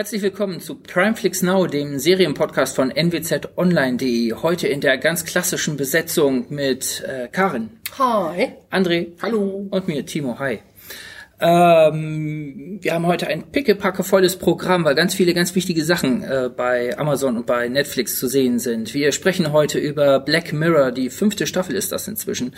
Herzlich willkommen zu Primeflix Now, dem Serienpodcast von nwzonline.de. Heute in der ganz klassischen Besetzung mit äh, Karin. Hi. André. Hallo. Und mir, Timo. Hi. Ähm, wir haben heute ein pickepackevolles Programm, weil ganz viele ganz wichtige Sachen äh, bei Amazon und bei Netflix zu sehen sind. Wir sprechen heute über Black Mirror, die fünfte Staffel ist das inzwischen.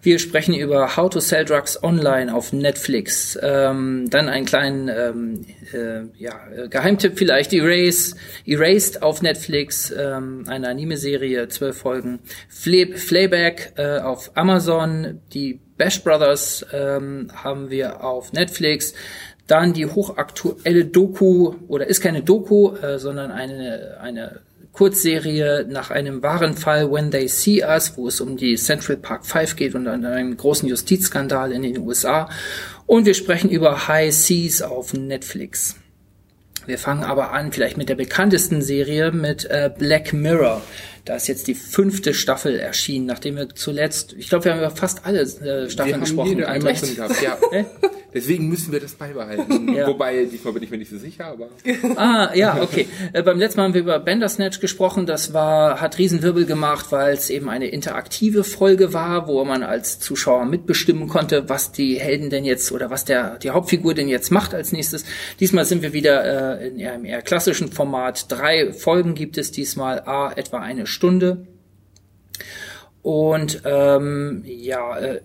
Wir sprechen über How to Sell Drugs Online auf Netflix. Ähm, dann einen kleinen ähm, äh, ja, Geheimtipp vielleicht, Erase, Erased auf Netflix, ähm, eine Anime-Serie, zwölf Folgen. Flay Flayback äh, auf Amazon, die Bash Brothers ähm, haben wir auf Netflix. Dann die hochaktuelle Doku, oder ist keine Doku, äh, sondern eine, eine Kurzserie nach einem wahren Fall When They See Us, wo es um die Central Park 5 geht und an einem großen Justizskandal in den USA. Und wir sprechen über High Seas auf Netflix. Wir fangen aber an, vielleicht mit der bekanntesten Serie, mit äh, Black Mirror. Da ist jetzt die fünfte Staffel erschienen, nachdem wir zuletzt, ich glaube, wir haben über fast alle äh, Staffeln wir haben gesprochen. Jede einmal drin gehabt, ja. Deswegen müssen wir das beibehalten. Ja. Wobei, diesmal bin ich mir nicht so sicher, aber. Ah, ja, okay. Äh, beim letzten Mal haben wir über Bandersnatch gesprochen. Das war, hat Riesenwirbel gemacht, weil es eben eine interaktive Folge war, wo man als Zuschauer mitbestimmen konnte, was die Helden denn jetzt oder was der, die Hauptfigur denn jetzt macht als nächstes. Diesmal sind wir wieder äh, in einem eher klassischen Format. Drei Folgen gibt es diesmal, a, etwa eine Stunde. Und ähm, ja, äh,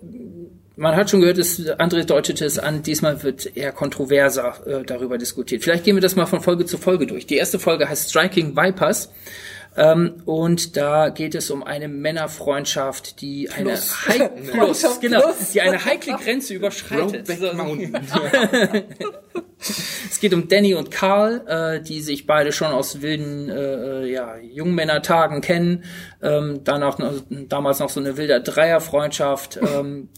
man hat schon gehört, es, André deutete es an, diesmal wird eher kontroverser äh, darüber diskutiert. Vielleicht gehen wir das mal von Folge zu Folge durch. Die erste Folge heißt Striking Vipers. Ähm, und da geht es um eine Männerfreundschaft, die eine Plus. Hei- Plus, genau, plus. die eine heikle Grenze überschreitet. Es geht um Danny und Carl, äh, die sich beide schon aus wilden äh, ja, Jungmännertagen kennen. Ähm, danach noch, damals noch so eine wilde Dreierfreundschaft. Ähm,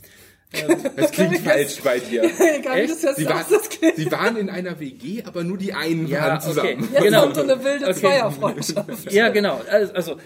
Das klingt falsch bei dir. Egal, Echt? das Sie klingt. sie waren in einer WG, aber nur die einen Ja, waren okay. zusammen. Jetzt genau. kommt so eine wilde Okay. Zweierfreundschaft. ja, genau. Also, also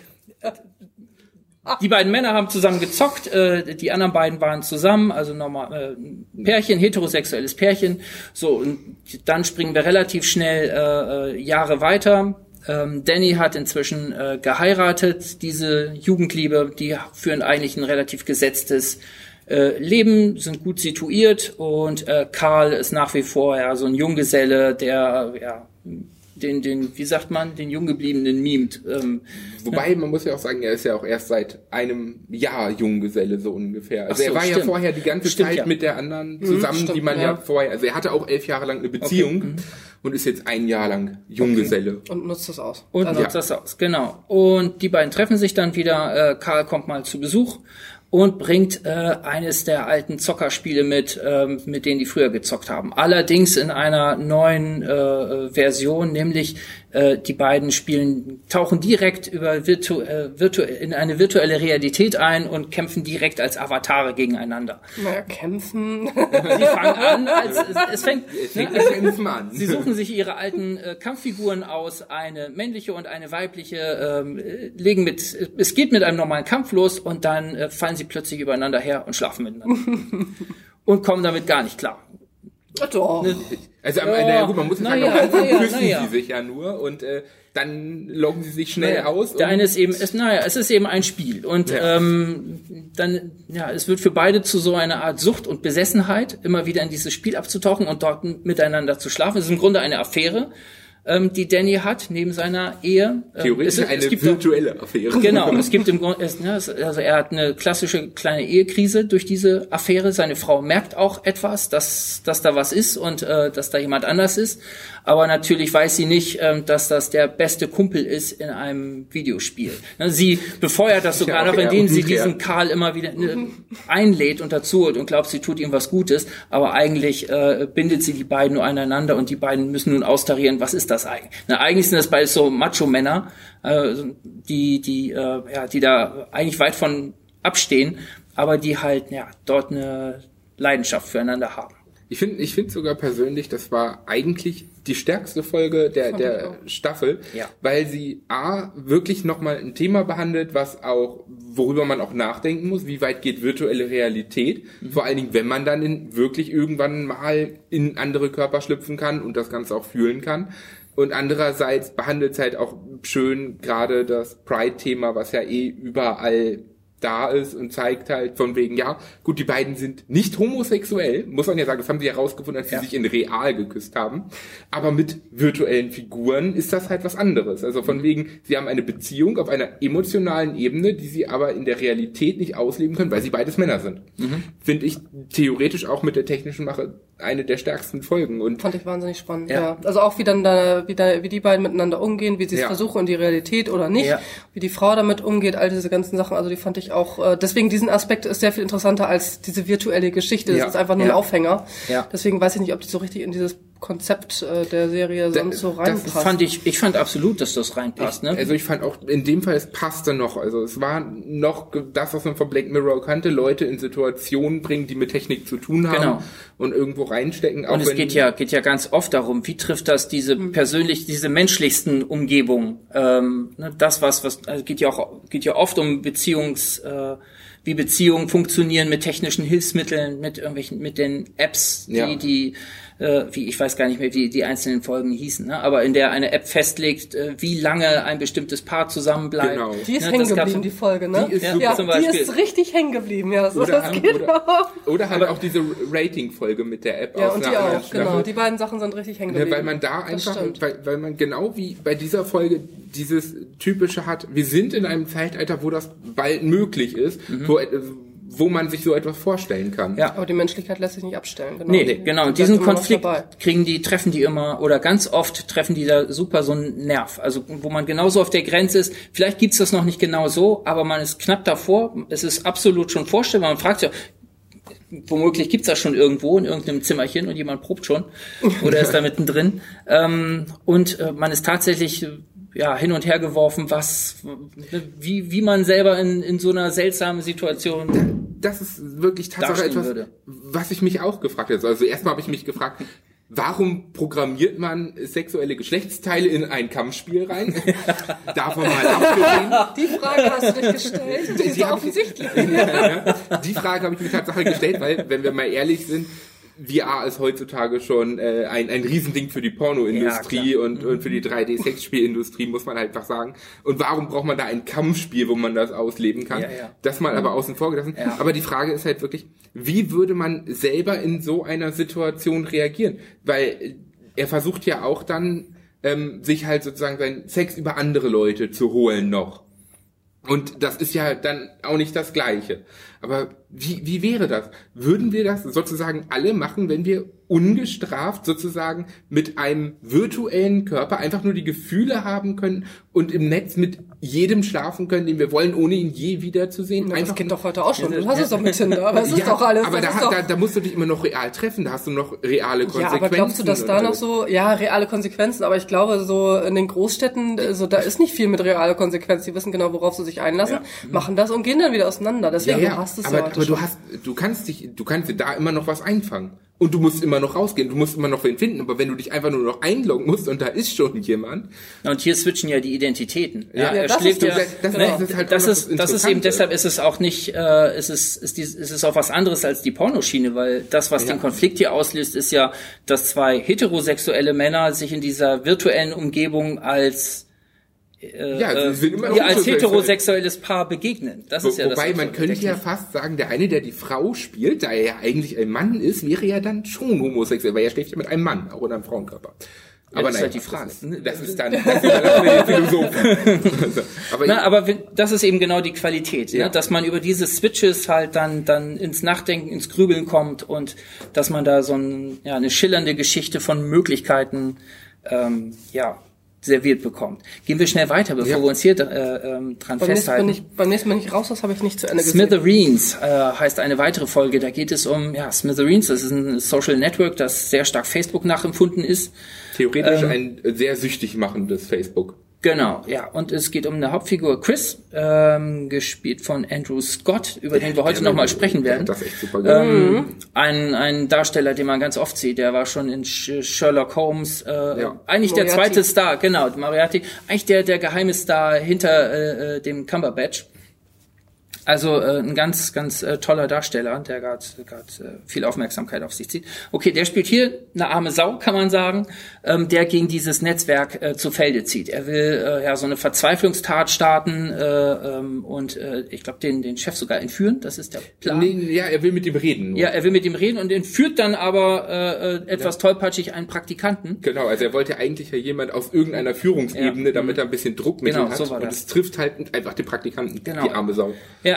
die beiden Männer haben zusammen gezockt, äh, die anderen beiden waren zusammen, also normal äh, Pärchen, heterosexuelles Pärchen. So, und dann springen wir relativ schnell äh, äh, Jahre weiter. Ähm, Danny hat inzwischen äh, geheiratet, diese Jugendliebe, die führen eigentlich ein relativ gesetztes äh, Leben, sind gut situiert und äh, Karl ist nach wie vor ja so ein Junggeselle, der ja den, den, wie sagt man, den Junggebliebenen mimt. Ähm, Wobei, man muss ja auch sagen, er ist ja auch erst seit einem Jahr Junggeselle, so ungefähr. Also so, er war ja stimmt. vorher die ganze Stimmt, Zeit ja. mit der anderen zusammen, stimmt, die man ja. ja. vorher, also er hatte auch elf Jahre lang eine Beziehung und ist jetzt ein Jahr lang Junggeselle. Und nutzt das aus. Und Also, nutzt das aus, genau. Und die beiden treffen sich dann wieder. Äh, Karl kommt mal zu Besuch und bringt äh, eines der alten Zockerspiele mit, ähm, mit denen die früher gezockt haben. Allerdings in einer neuen äh, Version, nämlich äh, die beiden spielen, tauchen direkt über virtu äh, virtu in eine virtuelle Realität ein und kämpfen direkt als Avatare gegeneinander. naja, kämpfen. Sie fangen an, als, es, es fängt, Es ne, fängt mit Kämpfen an. Sie suchen sich ihre alten äh, Kampffiguren aus, eine männliche und eine weibliche, ähm, äh, legen mit, es geht mit einem normalen Kampf los und dann äh, fallen sie plötzlich übereinander her und schlafen miteinander. und kommen damit gar nicht klar. Ach doch. Also am Ja, Ende, ja gut, man muss ja na sagen, ja, am Anfang küssen na ja. sie sich ja nur und äh, dann loggen sie sich schnell Naja, aus. Der eine ist eben, ist, naja, es ist eben ein Spiel und Ja. ähm, dann, ja, es wird für beide zu so einer Art Sucht und Besessenheit, immer wieder in dieses Spiel abzutauchen und dort miteinander zu schlafen. Es ist im Grunde eine Affäre, ähm, die Danny hat neben seiner Ehe. Ähm, Theoretisch es, es eine gibt auch- virtuelle Affäre. Genau, es gibt im Grunde, es, ne, es, also er hat eine klassische kleine Ehekrise durch diese Affäre. Seine Frau merkt auch etwas, dass, dass da was ist und äh, dass da jemand anders ist. Aber natürlich weiß sie nicht, ähm, dass das der beste Kumpel ist in einem Videospiel. Ne, sie befeuert das sogar Ja, noch, indem sie diesen Karl immer wieder ne, einlädt und dazu holt und glaubt, sie tut ihm was Gutes. Aber eigentlich äh, bindet sie die beiden nur aneinander und die beiden müssen nun austarieren, was ist das eigentlich? Ne, eigentlich sind das beides so Macho-Männer, äh, die, die, äh, ja, die da eigentlich weit von abstehen, aber die halt ja, dort eine Leidenschaft füreinander haben. Ich finde ich finde sogar persönlich, das war eigentlich die stärkste Folge der, der. Staffel, Ja. weil sie A, wirklich nochmal ein Thema behandelt, was auch, worüber man auch nachdenken muss, wie weit geht virtuelle Realität, vor allen Dingen, wenn man dann in, wirklich irgendwann mal in andere Körper schlüpfen kann und das Ganze auch fühlen kann. Und andererseits behandelt es halt auch schön gerade das Pride-Thema, was ja eh überall da ist und zeigt halt von wegen, ja, gut, die beiden sind nicht homosexuell, muss man ja sagen, das haben sie herausgefunden, als sie Ja. sich in real geküsst haben. Aber mit virtuellen Figuren ist das halt was anderes. Also von wegen, sie haben eine Beziehung auf einer emotionalen Ebene, die sie aber in der Realität nicht ausleben können, weil sie beides Männer sind. Finde ich theoretisch auch mit der technischen Mache eine der stärksten Folgen. Und Fand ich wahnsinnig spannend, Ja. ja. Also auch wie dann da, wie, da, wie die beiden miteinander umgehen, wie sie es Ja. versuchen in die Realität oder nicht, Ja. wie die Frau damit umgeht, all diese ganzen Sachen, also die fand ich auch, äh, deswegen diesen Aspekt ist sehr viel interessanter als diese virtuelle Geschichte. Das ist einfach nur ein Aufhänger. Ja. Deswegen weiß ich nicht, ob die so richtig in dieses Konzept äh, der Serie sonst so das reinpasst. Fand ich, ich fand absolut, dass das reinpasst, ne? Also ich fand auch, in dem Fall, es passte noch. Also es war noch das, was man von Black Mirror kannte, Leute in Situationen bringen, die mit Technik zu tun haben Genau. und irgendwo reinstecken. Auch Und es wenn- geht ja, geht ja ganz oft darum, wie trifft das diese persönlich, diese menschlichsten Umgebungen. Ähm, ne, das was, was also geht ja auch, geht ja oft um Beziehungs, äh, wie Beziehungen funktionieren mit technischen Hilfsmitteln, mit irgendwelchen, mit den Apps, die, Ja. die, äh, wie ich weiß gar nicht mehr, wie die einzelnen Folgen hießen, ne? aber in der eine App festlegt, äh, wie lange ein bestimmtes Paar zusammenbleibt. Genau. die ist Ne, hängen geblieben, die Folge, ne? Die ist ja, super. ja, Zum die Beispiel. ist richtig hängen geblieben, ja. So, Oder, das geht oder, auch. oder halt auch diese Rating-Folge mit der App Ja, und die auch, genau. Die beiden Sachen sind richtig hängen Ne, geblieben. weil man da einfach, weil, weil man genau wie bei dieser Folge dieses typische hat, wir sind in einem Zeitalter, wo das bald möglich ist, wo, äh, wo man sich so etwas vorstellen kann. Ja. Aber die Menschlichkeit lässt sich nicht abstellen, genau. Nee, Die- genau. die Und diesen Konflikt kriegen die, treffen die immer, oder ganz oft treffen die da super so einen Nerv. Also, wo man genauso auf der Grenze ist. Vielleicht gibt's das noch nicht genau so, aber man ist knapp davor. Es ist absolut schon vorstellbar. Man fragt sich, womöglich gibt's das schon irgendwo in irgendeinem Zimmerchen und jemand probt schon oder ist da mittendrin. Ähm, und äh, man ist tatsächlich ja hin und her geworfen, was wie wie man selber in in so einer seltsamen Situation das ist wirklich Tatsache dastehen etwas, würde. was ich mich auch gefragt habe. Also erstmal habe ich mich gefragt, warum programmiert man sexuelle Geschlechtsteile in ein Kampfspiel rein? Davon mal abgesehen. Die Frage hast du dich gestellt. Die ist Die so hab ich- offensichtlich. Die Frage habe ich mir Tatsache gestellt, weil, wenn wir mal ehrlich sind, VR ist heutzutage schon äh, ein, ein Riesending für die Pornoindustrie Ja, und, und für die 3D-Sexspielindustrie, muss man halt einfach sagen. Und warum braucht man da ein Kampfspiel, wo man das ausleben kann? Ja, ja. Das mal aber außen vor gelassen. Ja. Aber die Frage ist halt wirklich, wie würde man selber in so einer Situation reagieren? Weil äh, er versucht ja auch dann, ähm, sich halt sozusagen seinen Sex über andere Leute zu holen noch. Und das ist ja dann auch nicht das Gleiche. Aber wie, wie wäre das? Würden wir das sozusagen alle machen, wenn wir ungestraft sozusagen mit einem virtuellen Körper einfach nur die Gefühle haben können und im Netz mit jedem schlafen können, den wir wollen, ohne ihn je wiederzusehen? Das einfach geht doch heute auch schon. Du hast es doch mit Tinder, aber es ist doch alles. aber das da, da, da musst du dich immer noch real treffen, da hast du noch reale ja, Konsequenzen. aber glaubst du, dass da noch so, ja, reale Konsequenzen, aber ich glaube, so in den Großstädten, so, da ist nicht viel mit reale Konsequenzen. Die wissen genau, worauf sie sich einlassen, machen das und gehen dann wieder auseinander. Ja, Deswegen, ja, du hast es aber, ja aber du hast, du kannst dich, du kannst dir da immer noch was einfangen. Und du musst immer noch rausgehen, du musst immer noch wen finden. Aber wenn du dich einfach nur noch einloggen musst und da ist schon jemand, Und hier switchen ja die Identitäten. Ja, er das ist ja, das- ne, das ist halt das ist, das ist eben deshalb ist es auch nicht, äh, es ist, ist, dies, ist es auch was anderes als die Pornoschiene, weil das, was Ja. den Konflikt hier auslöst, ist ja, dass zwei heterosexuelle Männer sich in dieser virtuellen Umgebung als äh, Ja, sie äh, sind immer noch ja, als heterosexuelles Paar begegnen. Das Wo, ist ja das wobei man Absurde. könnte ja fast sagen, der eine, der die Frau spielt, da er ja eigentlich ein Mann ist, wäre ja dann schon homosexuell, weil er schläft ja mit einem Mann, auch in einem Frauenkörper. Aber das ist naja, halt die Frage. Das ist, das ist dann, das den Philosophen. aber Na, aber das ist eben genau die Qualität, Ja. ne? dass man über diese Switches halt dann dann ins Nachdenken, ins Grübeln kommt und dass man da so ein, ja, eine schillernde Geschichte von Möglichkeiten ähm, ja serviert bekommt. Gehen wir schnell weiter, bevor Ja. wir uns hier äh, ähm, dran Beim nächsten, festhalten. wenn ich, beim nächsten Mal nicht raus, das habe ich nicht zu Ende gesehen. Smithereens äh, heißt eine weitere Folge. Da geht es um ja Smithereens. Das ist ein Social Network, das sehr stark Facebook nachempfunden ist. theoretisch ähm, ein sehr süchtig machendes Facebook. Genau, ja. Und es geht um eine Hauptfigur Chris, ähm, gespielt von Andrew Scott, über den wir heute nochmal sprechen werden. Das echt super. Ähm, ein, ein Darsteller, den man ganz oft sieht, der war schon in Sh Sherlock Holmes, äh, Ja. eigentlich der Moriarty. zweite Star, genau, Moriarty, eigentlich der, der geheime Star hinter äh, äh, dem Cumberbatch. Also äh, ein ganz, ganz äh, toller Darsteller, der gerade äh, viel Aufmerksamkeit auf sich zieht. Okay, der spielt hier eine arme Sau, kann man sagen, ähm, der gegen dieses Netzwerk äh, zu Felde zieht. Er will äh, ja so eine Verzweiflungstat starten äh, ähm, und äh, ich glaube den, den Chef sogar entführen. Das ist der Plan. Nee, ja, er will mit ihm reden. Ja, er will mit ihm reden und entführt dann aber äh, äh, etwas tollpatschig einen Praktikanten. Genau, also er wollte eigentlich ja jemand aus irgendeiner Führungsebene, Ja. damit er ein bisschen Druckmittel Genau, hat. so und das. es trifft halt einfach den Praktikanten, Genau. die arme Sau. Ja,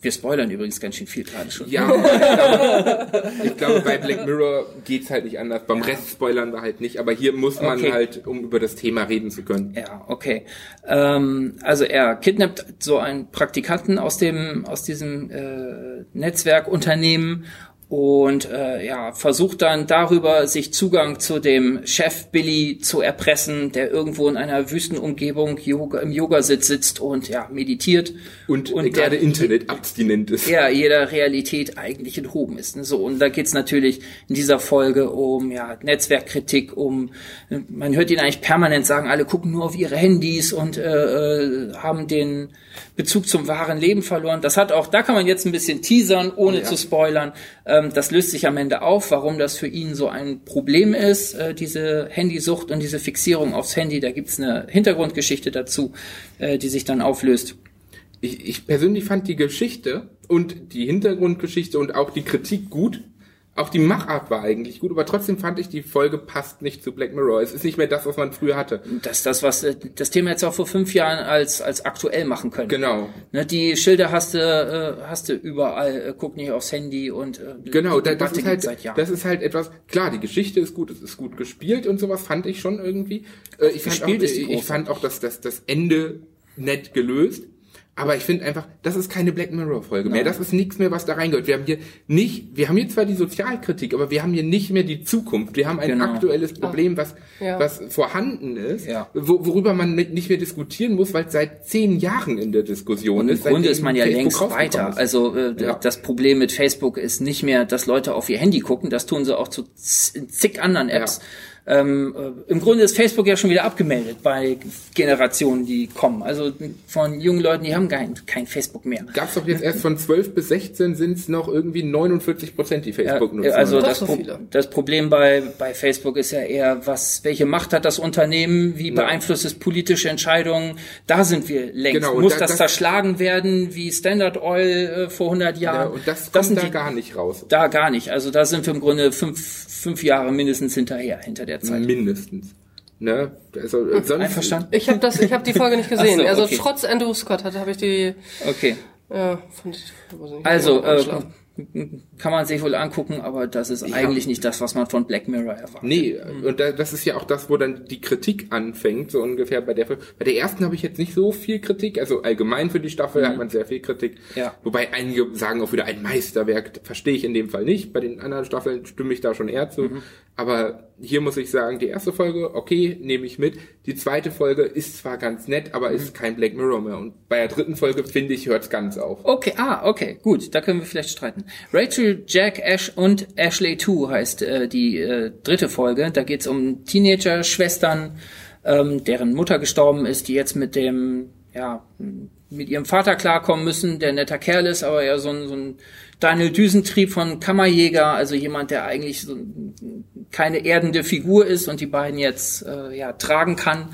wir spoilern übrigens ganz schön viel gerade schon. Ja, ich glaube, ich glaube, bei Black Mirror geht's halt nicht anders. Beim Rest spoilern wir halt nicht, aber hier muss man Okay. halt, um über das Thema reden zu können. Ja, okay. Ähm, also er kidnappt so einen Praktikanten aus dem aus diesem äh, Netzwerkunternehmen und äh, ja versucht dann darüber sich Zugang zu dem Chef Billy zu erpressen, der irgendwo in einer Wüstenumgebung Yoga, im Yogasitz sitzt und ja meditiert Und, Und gerade der- Internet abstinent ist. ja, jeder Realität eigentlich enthoben ist. Ne? So, und da geht's natürlich in dieser Folge um ja, Netzwerkkritik, um man hört ihn eigentlich permanent sagen, alle gucken nur auf ihre Handys und äh, äh, haben den Bezug zum wahren Leben verloren. Das hat auch, da kann man jetzt ein bisschen teasern, ohne Ja. zu spoilern. Ähm, das löst sich am Ende auf, warum das für ihn so ein Problem ist, äh, diese Handysucht und diese Fixierung aufs Handy. Da gibt's eine Hintergrundgeschichte dazu, äh, die sich dann auflöst. Ich, ich persönlich fand die Geschichte und die Hintergrundgeschichte und auch die Kritik gut. Auch die Machart war eigentlich gut, aber trotzdem fand ich, die Folge passt nicht zu Black Mirror. Es ist nicht mehr das, was man früher hatte. Das ist das, was äh, das Thema jetzt auch vor fünf Jahren als als aktuell machen können. Genau. Ne, die Schilder hast du äh, hast du überall. Äh, guck nicht aufs Handy und äh, Genau, die da, das ist halt, gibt's seit Jahren. das ist halt etwas, klar, die Geschichte ist gut, es ist gut gespielt und sowas fand ich schon irgendwie. Äh, ich, fand auch, ich fand auch, dass das, das Ende nett gelöst. Aber ich finde einfach, das ist keine Black Mirror Folge mehr. Das ist nichts mehr, was da reingehört. Wir haben hier nicht, wir haben hier zwar die Sozialkritik, aber wir haben hier nicht mehr die Zukunft. Wir haben ein Genau. aktuelles Problem, was, Ja. was vorhanden ist, Ja. wo, worüber man mit, nicht mehr diskutieren muss, weil es seit zehn Jahren in der Diskussion und im ist. Grunde seitdem ist man ja Facebook längst weiter. ist. Also äh, Ja. das Problem mit Facebook ist nicht mehr, dass Leute auf ihr Handy gucken. Das tun sie auch zu zig anderen Apps. Ähm, äh, Im Grunde ist Facebook ja schon wieder abgemeldet bei Generationen, die kommen. Also von jungen Leuten, die haben kein, kein Facebook mehr. gab's doch jetzt erst von 12 bis 16 sind es noch irgendwie 49 Prozent, die Facebook nutzen. Ja, also das, so Pro das Problem bei, bei Facebook ist ja eher, was, welche Macht hat das Unternehmen, wie Ja. beeinflusst es politische Entscheidungen? Da sind wir längst. Genau, Muss da- das, das- zerschlagen werden wie Standard Oil äh, vor 100 ja, Jahren? und das kommt sind da die, gar nicht raus. da gar nicht. Also da sind wir im Grunde fünf, fünf Jahre mindestens hinterher, hinter der Zeit. Mindestens. Ne? Also, sonst, Einverstanden? Ich habe das, ich habe die Folge nicht gesehen. So, Also okay. trotz Andrew Scott hatte, habe ich die, Okay. ja, fand ich, weiß nicht, Also, äh. Kann man sich wohl angucken, aber das ist eigentlich nicht das, was man von Black Mirror erwartet. Nee, und da, das ist ja auch das, wo dann die Kritik anfängt, so ungefähr bei der. Bei der ersten habe ich jetzt nicht so viel Kritik, also allgemein für die Staffel hat man sehr viel Kritik. Ja. Wobei einige sagen auch wieder ein Meisterwerk, verstehe ich in dem Fall nicht. Bei den anderen Staffeln stimme ich da schon eher zu. Aber hier muss ich sagen, die erste Folge, okay, nehme ich mit. Die zweite Folge ist zwar ganz nett, aber ist kein Black Mirror mehr. Und bei der dritten Folge, finde ich, hört es ganz auf. Okay, ah, okay, gut, da können wir vielleicht streiten. Rachel, Jack, Ash und Ashley 2 heißt äh, die äh, dritte Folge. Da geht's um Teenager-Schwestern, ähm, deren Mutter gestorben ist, die jetzt mit dem, ja, mit ihrem Vater klarkommen müssen, der netter Kerl ist, aber ja so ein, so ein Daniel Düsentrieb von Kammerjäger, also jemand, der eigentlich so keine erdende Figur ist und die beiden jetzt äh, ja tragen kann.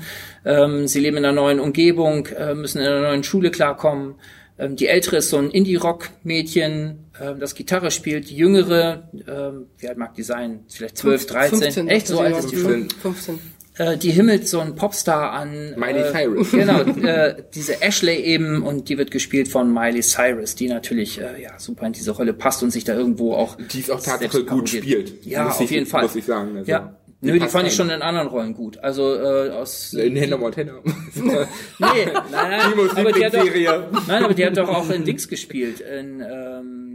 Ähm, sie leben in einer neuen Umgebung, äh, müssen in einer neuen Schule klarkommen. Ähm, die ältere ist so ein Indie-Rock-Mädchen, ähm, das Gitarre spielt. Die jüngere, ähm, wie alt mag die sein? Vielleicht 12, 13. 15, Echt, so alt ist die ja. schon? 15. Äh, die himmelt so ein Popstar an. Miley äh, Cyrus. Genau, äh, diese Ashley eben und die wird gespielt von Miley Cyrus, die natürlich äh, ja super in diese Rolle passt und sich da irgendwo auch Die es auch tatsächlich gut spielt. Ja, auf ich- jeden Fall. Muss ich sagen. Also, ja. Nö, die fand ich rein. schon in anderen Rollen gut. Also äh, aus In Hannah Montana. Nee, nein, nein, aber die hat doch, nein, aber die hat doch auch in Dings gespielt. In, ähm,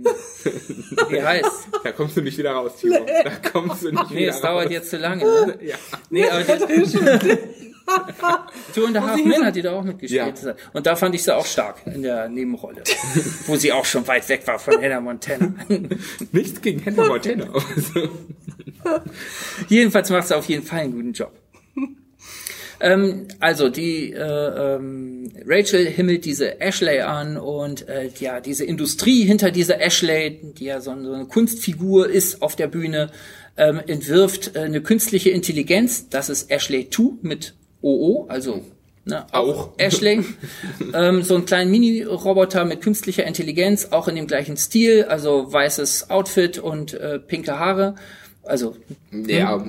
wie heißt? Da kommst du nicht wieder raus, Timo. Da kommst du nicht Nee, wieder es raus. dauert jetzt zu lange. Ne? Ja. Nee, aber die, Two and a Half Men hat die da auch mitgespielt. Und da fand ich sie auch stark in der Nebenrolle. wo sie auch schon weit weg war von Hannah Montana. Nichts gegen Hannah Montana. Jedenfalls macht sie auf jeden Fall einen guten Job. Ähm, also die äh, ähm, Rachel himmelt diese Ashley an und äh, ja diese Industrie hinter dieser Ashley, die ja so, eine Kunstfigur ist auf der Bühne, ähm, entwirft äh, eine künstliche Intelligenz. Das ist Ashley 2 mit OO, also Ne, auch, Auch. Ashley. ähm, so einen kleinen Mini-Roboter mit künstlicher Intelligenz, auch in dem gleichen Stil, also weißes Outfit und äh, pinke Haare. Also Ja,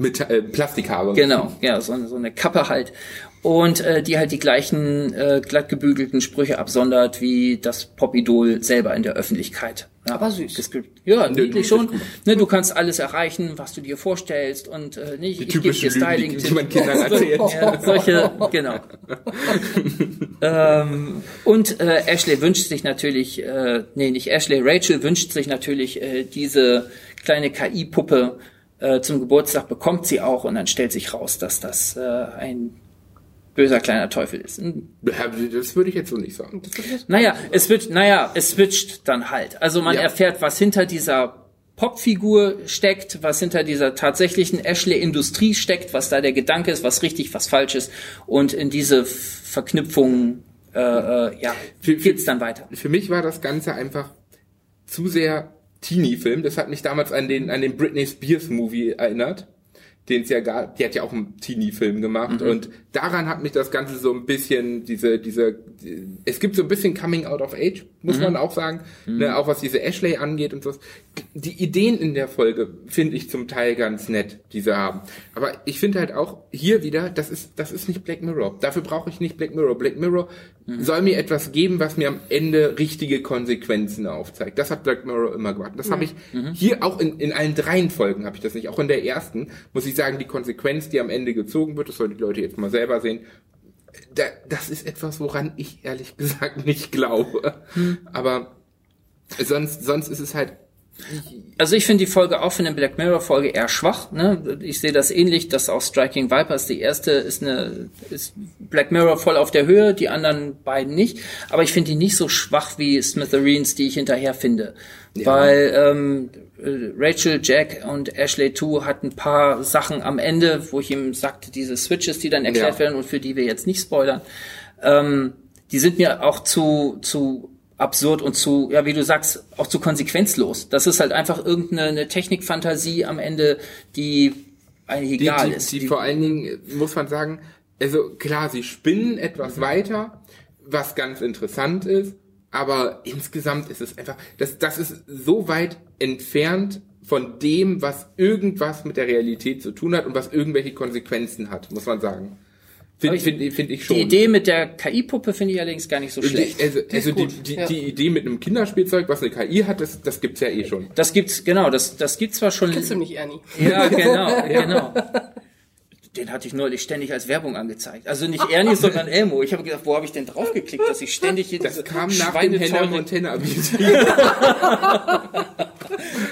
mit äh, Plastikhaare. Genau, ja, so, eine- so eine Kappe halt. Und äh, die halt die gleichen äh, glatt gebügelten Sprüche absondert wie das Popidol selber in der Öffentlichkeit. Ja, Aber süß. geskript- Ja, niedlich schon. Ne, du kannst alles erreichen, was du dir vorstellst und äh, nicht Die ich gebe dir typischen Lügen, die, Styling. die man Kindern erzählt. Ja, solche, genau. ähm, und äh, Ashley wünscht sich natürlich, äh, nee, nicht Ashley, Rachel wünscht sich natürlich äh, diese kleine KI-Puppe äh, zum Geburtstag, bekommt sie auch und dann stellt sich raus, dass das äh, ein böser kleiner Teufel ist. Hm, Ja, Das würde ich jetzt so nicht sagen. Naja, es wird, naja, es switcht dann halt. Also man Ja. erfährt, was hinter dieser Popfigur steckt, was hinter dieser tatsächlichen Ashley-Industrie steckt, was da der Gedanke ist, was richtig, was falsch ist. Und in diese Verknüpfung, äh, äh, ja, für- geht's dann weiter. Für mich war das Ganze einfach zu sehr Teenie-Film. Das hat mich damals an den, an den Britney Spears-Movie erinnert. Den es ja gab, die hat ja auch einen Teenie-Film gemacht und daran hat mich das Ganze so ein bisschen, diese, diese, die, es gibt so ein bisschen Coming out of age, muss man auch sagen, ne, auch was diese Ashley angeht und so. Die Ideen in der Folge finde ich zum Teil ganz nett, die sie haben. Aber ich finde halt auch hier wieder, das ist, das ist nicht Black Mirror. Dafür brauche ich nicht Black Mirror. Black Mirror soll mir etwas geben, was mir am Ende richtige Konsequenzen aufzeigt. Das hat Black Mirror immer gemacht. Das habe ich hier auch in, in allen dreien Folgen habe ich das nicht. Auch in der ersten muss ich sagen, die Konsequenz, die am Ende gezogen wird, das sollen die Leute jetzt mal selber sehen. Da, das ist etwas, woran ich ehrlich gesagt nicht glaube. Aber sonst, sonst ist es halt Also ich finde die Folge auch für eine Black Mirror Folge eher schwach. Ne? Ich sehe das ähnlich, dass auch Striking Vipers die erste ist eine ist Black Mirror voll auf der Höhe, die anderen beiden nicht. Aber ich finde die nicht so schwach wie Smithereens, die ich hinterher finde, weil ähm, äh, Rachel, Jack und Ashley 2 hat ein paar Sachen am Ende, wo ich ihm sagte, diese Switches, die dann erklärt Ja. werden und für die wir jetzt nicht spoilern. Ähm, die sind mir auch zu, zu absurd und zu, ja, wie du sagst, auch zu konsequenzlos. Das ist halt einfach irgendeine eine Technikfantasie am Ende, die eigentlich die, egal die, ist. die vor allen Dingen, muss man sagen, also klar, sie spinnen etwas Mhm. weiter, was ganz interessant ist, aber insgesamt ist es einfach, das, das ist so weit entfernt von dem, was irgendwas mit der Realität zu tun hat und was irgendwelche Konsequenzen hat, muss man sagen. Finde ich- find, find ich schon. die Idee mit der KI-Puppe finde ich allerdings gar nicht so schlecht. also, also die, die, ja. die Idee mit einem Kinderspielzeug, was eine KI hat, das, das gibt's ja eh schon. Das gibt's, genau, das, das gibt's zwar schon. Kennst du nicht, Ernie? Ja, genau, genau. Den hatte ich neulich ständig als Werbung angezeigt. Also nicht Ernie, sondern Elmo. Ich habe gedacht, wo habe ich denn draufgeklickt, dass ich ständig hier Das diese kam nach dem Hannah Montana.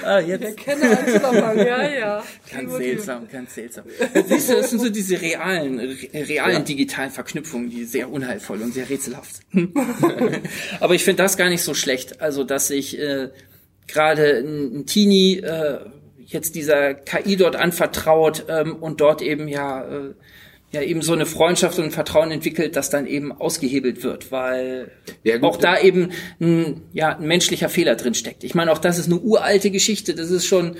Ah, jetzt Kenne einen Zusammenhang, ja, ja. Ganz seltsam, ganz seltsam. Siehst du, das sind so diese realen, re- realen digitalen Verknüpfungen, die sehr unheilvoll und sehr rätselhaft sind. Aber ich finde das gar nicht so schlecht. Also, dass sich äh, gerade ein, ein Teenie äh, jetzt dieser KI dort anvertraut ähm, und dort eben ja äh, ja eben so eine Freundschaft und ein Vertrauen entwickelt, das dann eben ausgehebelt wird, weil Ja, gut. auch da eben ein, ja, ein menschlicher Fehler drin steckt. Ich meine, auch das ist eine uralte Geschichte. Das ist schon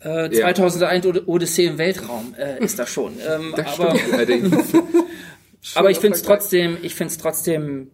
äh, 2001 Od- Odyssee im Weltraum äh, ist das schon. Ähm, Das aber aber ich finde es trotzdem, ich finde es trotzdem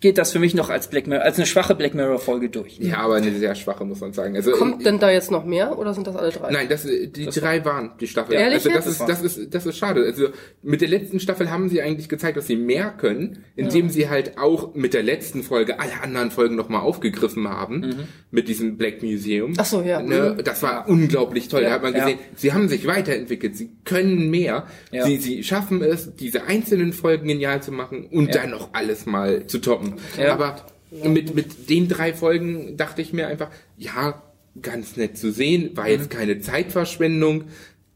geht das für mich noch als Black Mirror, als eine schwache Black Mirror Folge durch. Ja, aber eine sehr schwache, muss man sagen. Also, Kommt denn da jetzt noch mehr oder sind das alle drei? Nein, das, äh, die drei waren die Staffel. Ehrlich also das jetzt? ist, das ist, das ist schade. Also mit der letzten Staffel haben sie eigentlich gezeigt, dass sie mehr können, indem sie halt auch mit der letzten Folge alle anderen Folgen nochmal aufgegriffen haben mit diesem Black Museum. Ach so, ja. Ne, das war unglaublich toll. Da hat man Ja. gesehen, sie haben sich weiterentwickelt, sie können mehr, Ja. sie, sie schaffen es, diese einzelnen Folgen genial zu machen und dann noch alles mal zu toppen. Ja. Aber mit, mit den drei Folgen dachte ich mir einfach, ja, ganz nett zu sehen, war Mhm. jetzt keine Zeitverschwendung,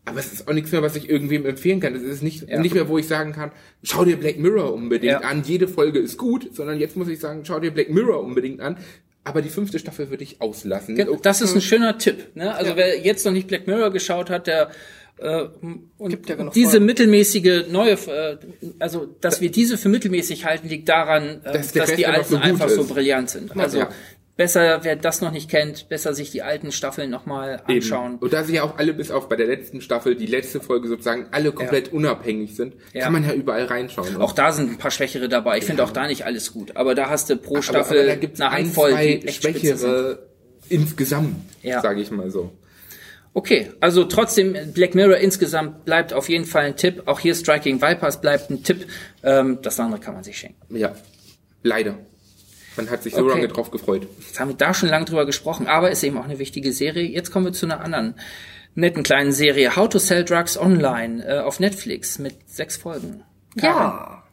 aber es ist auch nichts mehr, was ich irgendwem empfehlen kann. Es ist nicht, Ja. nicht mehr, wo ich sagen kann, schau dir Black Mirror unbedingt Ja. an, jede Folge ist gut, sondern jetzt muss ich sagen, schau dir Black Mirror unbedingt an, aber die fünfte Staffel würde ich auslassen. Das ist ein schöner Tipp. Ne? Also wer jetzt noch nicht Black Mirror geschaut hat, der und Gibt ja genug diese Folgen. mittelmäßige neue, äh, also dass wir diese für mittelmäßig halten, liegt daran, äh, Dass dass die alten so einfach so ist. brillant sind. Also ja. besser, wer das noch nicht kennt, besser sich die alten Staffeln nochmal anschauen. Eben. Und da sie ja auch alle bis auf bei der letzten Staffel, die letzte Folge sozusagen alle komplett unabhängig sind, Ja. kann man ja überall reinschauen. Auch da sind ein paar schwächere dabei. Ich finde auch da nicht alles gut. Aber da hast du pro aber, Staffel aber da gibt's eine ein, Handvoll, zwei die echt schwächere insgesamt, Ja. sage ich mal so. Okay, also trotzdem, Black Mirror insgesamt bleibt auf jeden Fall ein Tipp. Auch hier Striking Vipers bleibt ein Tipp. Ähm, das andere kann man sich schenken. Ja, leider. Man hat sich so Okay. lange drauf gefreut. Jetzt haben wir da schon lange drüber gesprochen, aber ist eben auch eine wichtige Serie. Jetzt kommen wir zu einer anderen netten kleinen Serie. How to Sell Drugs Online äh, auf Netflix mit sechs Folgen. Ja.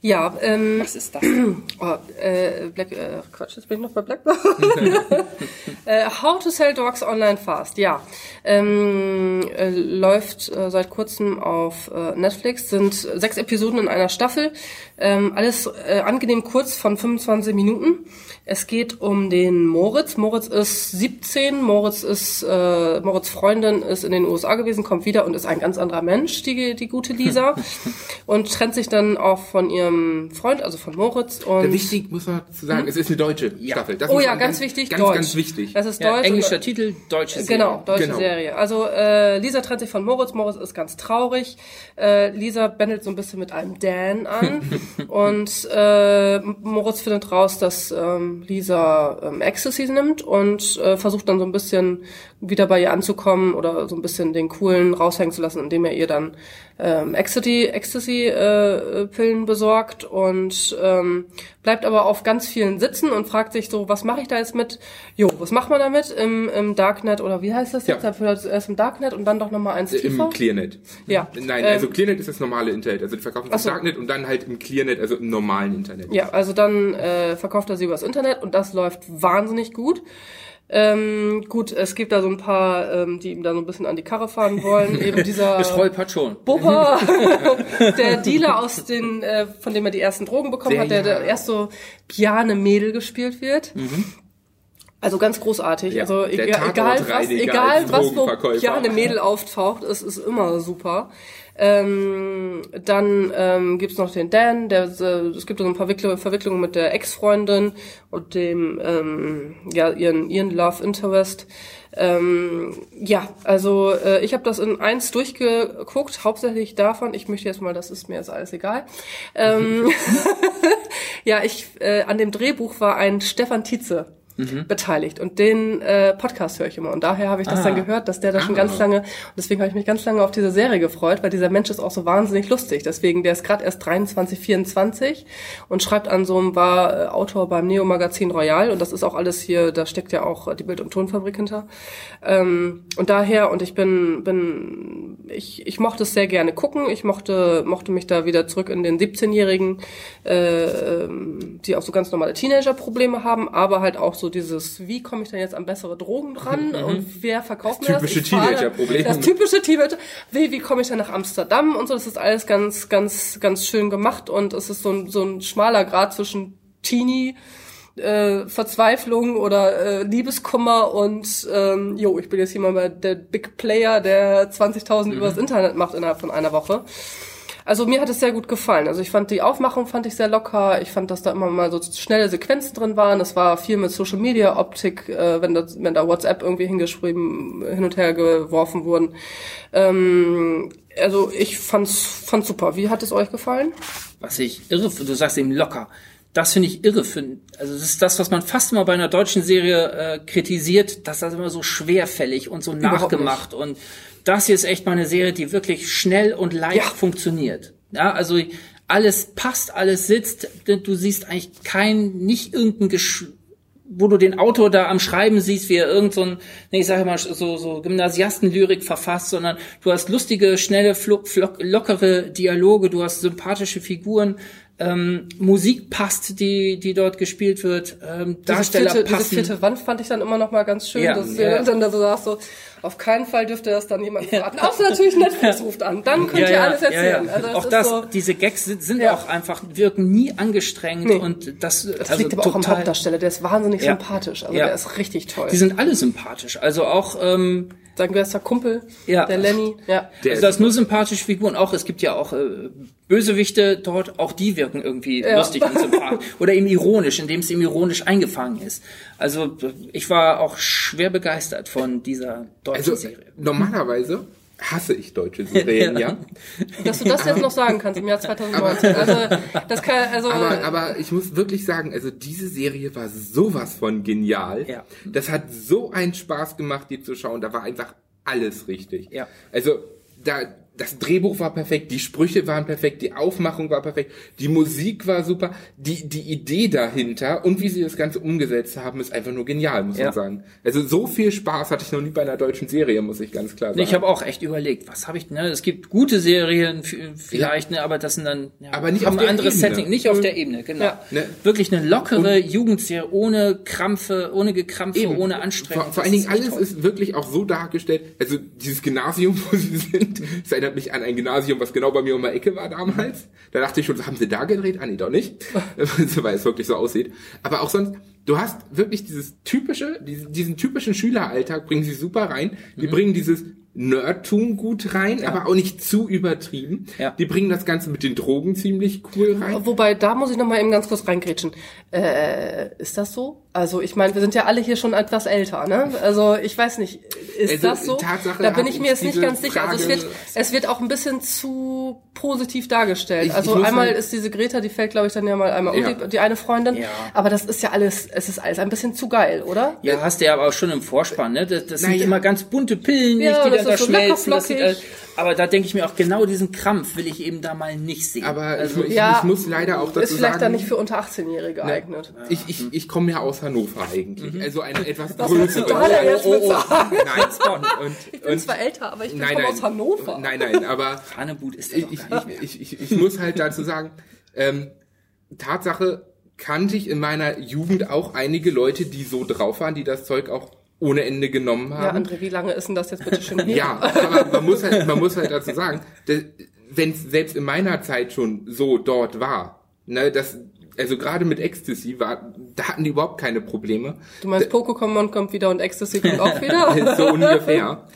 Ja, ähm, Was ist das? oh, äh, Black, äh, Quatsch, jetzt bin ich noch bei Black. äh, How to Sell Dogs Online Fast, ja. Ähm, äh, läuft äh, seit kurzem auf äh, Netflix, sind sechs Episoden in einer Staffel, ähm, alles äh, angenehm kurz von 25 Minuten. Es geht um den Moritz. Moritz ist 17, Moritz ist, äh, Moritz Freundin ist in den USA gewesen, kommt wieder und ist ein ganz anderer Mensch, die, die gute Lisa. und trennt sich dann auch von ihrem Freund, also von Moritz. Und Wichtig muss man zu sagen, es ist eine deutsche Staffel. Das Oh ja, man ganz wichtig, Ganz, Deutsch. ganz wichtig. Das ist Ja, Deutsch. englischer Titel, deutsche Serie. Genau, deutsche Genau. Serie. Also äh, Lisa trennt sich von Moritz. Moritz ist ganz traurig. Äh, Lisa bändelt so ein bisschen mit einem Dan an. und äh, Moritz findet raus, dass ähm, Lisa ähm, Ecstasy nimmt und äh, versucht dann so ein bisschen wieder bei ihr anzukommen oder so ein bisschen den Coolen raushängen zu lassen, indem er ihr dann ähm, Ecstasy, Ecstasy äh, Pillen besorgt und ähm, bleibt aber auf ganz vielen sitzen und fragt sich so, was mache ich da jetzt mit? Jo, was macht man damit im, im Darknet oder wie heißt das jetzt? Ja. Dafür erst im Darknet und dann doch nochmal eins tiefer. Im Clearnet. Ja. Nein, Ähm, also Clearnet ist das normale Internet. Also die verkaufen das so. Darknet und dann halt im Clearnet, also im normalen Internet. Ja, also dann äh, verkauft er sie übers Internet und das läuft wahnsinnig gut. Ähm, gut, es gibt da so ein paar, ähm, die ihm da so ein bisschen an die Karre fahren wollen. Eben dieser stolpert schon. Bubba, der Dealer aus den, äh, von dem er die ersten Drogen bekommen Der hat, der, der ja. erst so Piane Mädel gespielt wird. Also ganz großartig. Ja, also egal, egal was, egal was wo Drogenverkäufer. Piane Mädel auftaucht, es ist immer super. Ähm, dann ähm, gibt's noch den Dan, der äh, es gibt so ein paar Wickl Verwicklungen mit der Ex-Freundin und dem ähm, ja ihren ihren Love Interest. Ähm, ja, also äh, ich habe das in eins durchgeguckt, hauptsächlich davon. Ich möchte jetzt mal, das ist mir jetzt alles egal. Ähm, ja, ich äh, an dem Drehbuch war ein Stefan Tietze beteiligt und den äh, Podcast höre ich immer und daher habe ich das Ah. dann gehört, dass der da schon ganz lange und deswegen habe ich mich ganz lange auf diese Serie gefreut, weil dieser Mensch ist auch so wahnsinnig lustig. Deswegen der ist gerade erst 23, 24 und schreibt an so einem war äh, Autor beim Neo Magazin Royal und das ist auch alles hier, da steckt ja auch die Bild- und Tonfabrik hinter. Ähm, und daher und ich bin bin ich ich mochte es sehr gerne gucken. Ich mochte mochte mich da wieder zurück in den 17-jährigen äh, ähm, die auch so ganz normale Teenager-Probleme haben, aber halt auch so dieses, wie komme ich denn jetzt an bessere Drogen dran und wer verkauft mir das? Typische Teenager-Problem. Das typische Teenager, wie, wie komme ich dann nach Amsterdam und so, das ist alles ganz, ganz, ganz schön gemacht und es ist so ein, so ein schmaler Grad zwischen Teenie, äh, Verzweiflung oder äh, Liebeskummer und ähm, jo, ich bin jetzt hier mal der Big Player, der 20.000 übers Internet macht innerhalb von einer Woche. Also mir hat es sehr gut gefallen. Also ich fand die Aufmachung fand ich sehr locker. Ich fand, dass da immer mal so schnelle Sequenzen drin waren. Es war viel mit Social Media Optik, äh, wenn, das, wenn da WhatsApp irgendwie hingeschrieben, hin und her geworfen wurden. Ähm, also ich fand's, fand's super. Wie hat es euch gefallen? Was ich irre, du sagst eben locker. Das finde ich irre. Für, also das ist das, was man fast immer bei einer deutschen Serie äh, kritisiert, dass das immer so schwerfällig und so nachgemacht. Und das hier ist echt mal eine Serie, die wirklich schnell und leicht Ja. funktioniert. Ja, also alles passt, alles sitzt. Du siehst eigentlich kein, nicht irgendein Gesch wo du den Autor da am Schreiben siehst, wie er irgend so ein, ich sage mal, so, so Gymnasiastenlyrik verfasst, sondern du hast lustige, schnelle, flo- flock, lockere Dialoge, du hast sympathische Figuren, ähm, Musik passt, die, die dort gespielt wird, ähm, Darsteller vierte, passen. Diese vierte Wand fand ich dann immer noch mal ganz schön, Ja, dass ja. du dann da so sagst, so, auf keinen Fall dürfte das dann jemand verraten. Außer natürlich Netflix ruft an. Dann könnt ihr alles erzählen. Also auch das, so, diese Gags sind, sind Ja. auch einfach, wirken nie angestrengt Nee. und das, das also liegt aber auch am Hauptdarsteller, der ist wahnsinnig Ja. sympathisch. Also Ja. der ist richtig toll. Die sind alle sympathisch. Also auch, ähm, sein bester Kumpel, Ja. der Lenny. Ja. Der also das ist- nur sympathische Figuren auch. Es gibt ja auch äh, Bösewichte dort, auch die wirken irgendwie Ja. lustig und sympathisch. Oder eben ironisch, indem es eben ironisch eingefangen ist. Also ich war auch schwer begeistert von dieser deutschen Also Serie. normalerweise hasse ich deutsche Serien, ja. Dass du das jetzt noch sagen kannst im Jahr 2019. Also, das kann, also, Aber, aber ich muss wirklich sagen, also diese Serie war sowas von genial. Ja. Das hat so einen Spaß gemacht, die zu schauen. Da war einfach alles richtig. Ja. Also da das Drehbuch war perfekt, die Sprüche waren perfekt, die Aufmachung war perfekt, die Musik war super, die die Idee dahinter und wie sie das Ganze umgesetzt haben, ist einfach nur genial, muss Ja. man sagen. Also so viel Spaß hatte ich noch nie bei einer deutschen Serie, muss ich ganz klar sagen. Ich habe auch echt überlegt, was habe ich, ne? Es gibt gute Serien vielleicht, ne, aber das sind dann ja, Aber nicht auf ein der anderes Ebene. Setting, nicht auf der Ebene, genau. Ja. Ne? Wirklich eine lockere Jugendserie ohne Krampfe, ohne Gekrampfe, Eben. ohne Anstrengung. Vor, vor allen Dingen ist alles toll. ist wirklich auch so dargestellt. Also dieses Gymnasium, wo sie sind, das erinnert mich an ein Gymnasium, was genau bei mir um die Ecke war damals. Da dachte ich schon, haben sie da gedreht? Ah, nee, doch nicht. Weil es wirklich so aussieht. Aber auch sonst, du hast wirklich dieses typische, diesen, diesen typischen Schüleralltag bringen sie super rein. Die Mhm. bringen dieses Nerdtum gut rein, aber auch nicht zu übertrieben. Ja. Die bringen das Ganze mit den Drogen ziemlich cool rein. Wobei, da muss ich noch mal eben ganz kurz reingrätschen. Äh, ist das so? Also ich meine, wir sind ja alle hier schon etwas älter, ne? Also ich weiß nicht, ist Also, das so? Tatsache da bin ich mir ich jetzt nicht ganz sicher. Also es Frage- wird, es wird auch ein bisschen zu positiv dargestellt. Ich- ich also muss einmal ist diese Greta, die fällt, glaube ich, dann ja mal einmal Ja. um, die, die eine Freundin. Ja. Aber das ist ja alles, es ist alles ein bisschen zu geil, oder? Ja, hast du ja aber auch schon im Vorspann, ne? Das, das sind Naja. immer ganz bunte Pillen, Ja, nicht, die das dann da so schmelzen. Äh, lockerflockig. aber da denke ich mir auch, genau diesen Krampf will ich eben da mal nicht sehen. Aber also, ich, ich, Ja, ich muss leider auch dazu Ist vielleicht sagen, dann nicht für unter 18-Jährige geeignet. Ich, ich, ich komme ja aus Hannover eigentlich. Mhm. Also eine etwas du größere. da denn jetzt mit sagen? Nein, und, Ich bin zwar älter, aber ich bin nein, komme nein, aus Hannover. Nein, nein, aber Hanebut ist ich, ich, ich, ich, ich muss halt dazu sagen, ähm, Tatsache kannte ich in meiner Jugend auch einige Leute, die so drauf waren, die das Zeug auch ohne Ende genommen Ja, haben. André, wie lange ist denn das jetzt bitte schon her? Ja, aber man muss halt, man muss halt dazu sagen, wenn es selbst in meiner Zeit schon so dort war, ne, das, also gerade mit Ecstasy war, da hatten die überhaupt keine Probleme. Du meinst, Pokémon kommt wieder und Ecstasy kommt auch wieder? so ungefähr.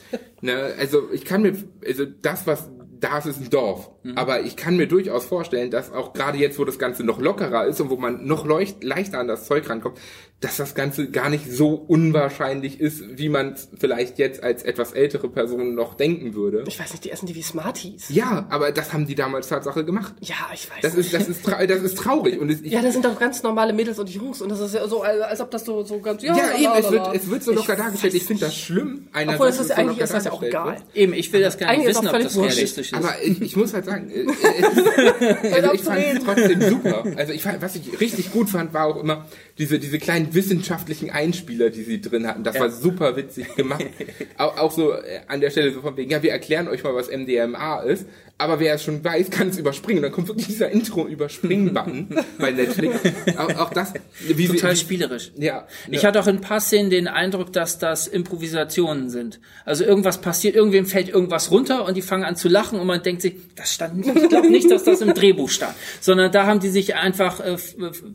Ne, also ich kann mir, also das, was da ist, ist ein Dorf. Mhm. Aber ich kann mir durchaus vorstellen, dass auch gerade jetzt, wo das Ganze noch lockerer ist und wo man noch leucht, leichter an das Zeug rankommt, dass das Ganze gar nicht so unwahrscheinlich ist, wie man es vielleicht jetzt als etwas ältere Person noch denken würde. Ich weiß nicht, die essen die wie Smarties. Ja, aber das haben die damals Tatsache gemacht. Ja, ich weiß Das nicht. ist, das ist, tra das ist traurig. Und es, ich, ja, das sind doch ganz normale Mädels und Jungs und das ist ja so, als als ob das so, so ganz, ja, ja, la, eben, la, es wird, es wird so Ich locker dargestellt. weiß Ich finde das schlimm. Einer Obwohl, das ist es eigentlich ist das ja auch dargestellt egal. wird. Eben, ich will das gar nicht Eigentlich ist wissen, auch ob völlig das wurscht. realistisch ist. Aber ich, ich muss halt sagen, äh, äh, also ich fand es trotzdem super. Also ich fand, was ich richtig gut fand, war auch immer diese, diese kleinen wissenschaftlichen Einspieler, die sie drin hatten. Das war super witzig gemacht. auch, auch so äh, an der Stelle so von wegen, ja, wir erklären euch mal, was MDMA ist. Aber wer es schon weiß, kann es überspringen. Und dann kommt wirklich dieser Intro-Überspringen-Button bei Netflix. Auch, auch das, wie Total sie, spielerisch. ja. Ich hatte auch in ein paar Szenen den Eindruck, dass das Improvisationen sind. Also irgendwas passiert, irgendwem fällt irgendwas runter und die fangen an zu lachen und man denkt sich, das stand nicht. Ich glaube nicht, dass das im Drehbuch stand. Sondern da haben die sich einfach äh,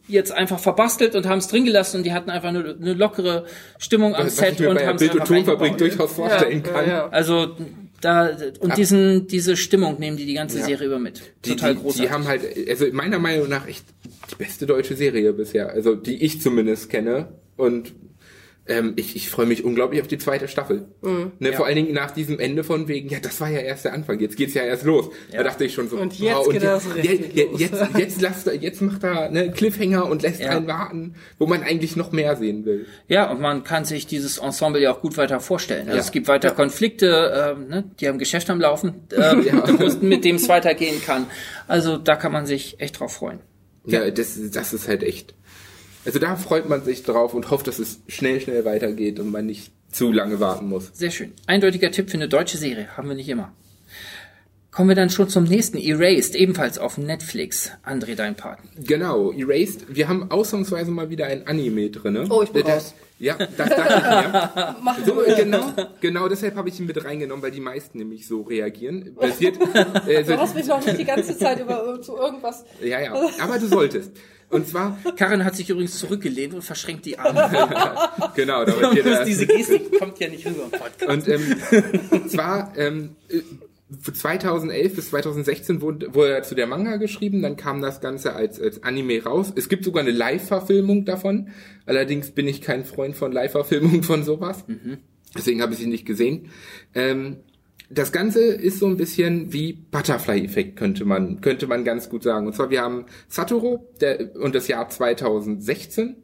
jetzt einfach verbastelt und haben es drin gelassen und die hatten einfach nur eine lockere Stimmung am was Set ich mir und haben Bild- und Tonfabrik durchaus vorstellen Ja, kann. ja, ja. Also da und diesen diese Stimmung nehmen die die ganze Ja. Serie über mit. Die, Total die, großartig. die haben halt, also meiner Meinung nach echt die beste deutsche Serie bisher, also die ich zumindest kenne und ähm, ich, ich freue mich unglaublich auf die zweite Staffel. Mhm. Ne, Vor allen Dingen nach diesem Ende von wegen, ja, das war ja erst der Anfang, jetzt geht's ja erst los. Da dachte ich schon so, Und jetzt geht das richtig jetzt, los. jetzt, jetzt, lasst, jetzt macht er ne, Cliffhanger und lässt Ja. einen warten, wo man eigentlich noch mehr sehen will. Ja, und man kann sich dieses Ensemble ja auch gut weiter vorstellen. Also Ja. es gibt weiter Konflikte, ähm, ne? die haben Geschäft am Laufen, ähm, mit dem es weitergehen kann. Also da kann man sich echt drauf freuen. Ja, das, das ist halt echt. Also da freut man sich drauf und hofft, dass es schnell, schnell weitergeht und man nicht zu lange warten muss. Sehr schön. Eindeutiger Tipp für eine deutsche Serie. Haben wir nicht immer. Kommen wir dann schon zum nächsten, Erased, ebenfalls auf Netflix. André, dein Part. Genau, Erased. Wir haben ausnahmsweise mal wieder ein Anime drinne. Oh, ich bin das, raus. Ja, das dachte ich mir. Mach So, genau, genau deshalb habe ich ihn mit reingenommen, weil die meisten nämlich so reagieren. Basiert, äh, so, Du hast mich noch nicht die ganze Zeit über zu irgendwas. ja, ja, aber du solltest. Und zwar, Karin hat sich übrigens zurückgelehnt und verschränkt die Arme. genau, damit ihr da, Diese Gestik kommt ja nicht rüber im Podcast. Und ähm, zwar ähm, äh, 2011 bis 2016 wurde, wurde er zu der Manga geschrieben, dann kam das Ganze als, als Anime raus. Es gibt sogar eine Live-Verfilmung davon. Allerdings bin ich kein Freund von Live-Verfilmungen von sowas. Deswegen habe ich sie nicht gesehen. Ähm, das Ganze ist so ein bisschen wie Butterfly-Effekt, könnte man, könnte man ganz gut sagen. Und zwar, wir haben Satoru der, und das Jahr 2016.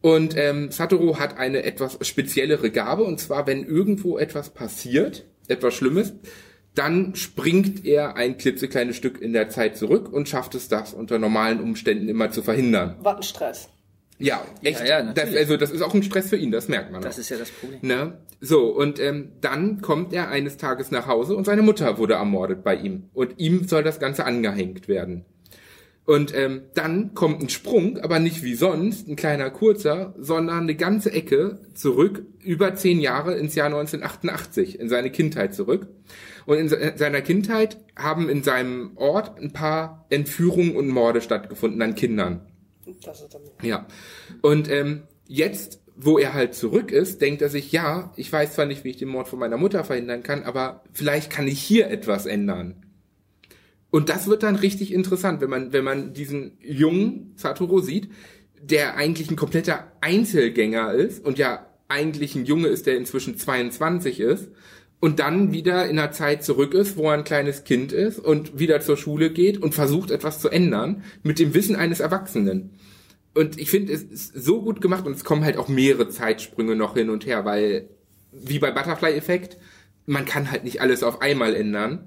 Und ähm, Satoru hat eine etwas speziellere Gabe, und zwar, wenn irgendwo etwas passiert, etwas Schlimmes, dann springt er ein klitzekleines Stück in der Zeit zurück und schafft es, das unter normalen Umständen immer zu verhindern. Wattenstress. Ja, echt. Ja, ja, das, also das ist auch ein Stress für ihn, das merkt man. Das auch. ist ja das Problem. Ne? So, und ähm, dann kommt er eines Tages nach Hause und seine Mutter wurde ermordet bei ihm. Und ihm soll das Ganze angehängt werden. Und ähm, dann kommt ein Sprung, aber nicht wie sonst, ein kleiner kurzer, sondern eine ganze Ecke zurück, über zehn Jahre ins Jahr 1988, in seine Kindheit zurück. Und in se- seiner Kindheit haben in seinem Ort ein paar Entführungen und Morde stattgefunden an Kindern. Das ist dann Ja. Und ähm, jetzt, wo er halt zurück ist, denkt er sich, ja, ich weiß zwar nicht, wie ich den Mord von meiner Mutter verhindern kann, aber vielleicht kann ich hier etwas ändern. Und das wird dann richtig interessant, wenn man, wenn man diesen jungen Satoru sieht, der eigentlich ein kompletter Einzelgänger ist und ja eigentlich ein Junge ist, der inzwischen 22 ist und dann wieder in einer Zeit zurück ist, wo er ein kleines Kind ist und wieder zur Schule geht und versucht etwas zu ändern mit dem Wissen eines Erwachsenen. Und ich finde, es ist so gut gemacht und es kommen halt auch mehrere Zeitsprünge noch hin und her, weil wie bei Butterfly-Effekt, man kann halt nicht alles auf einmal ändern.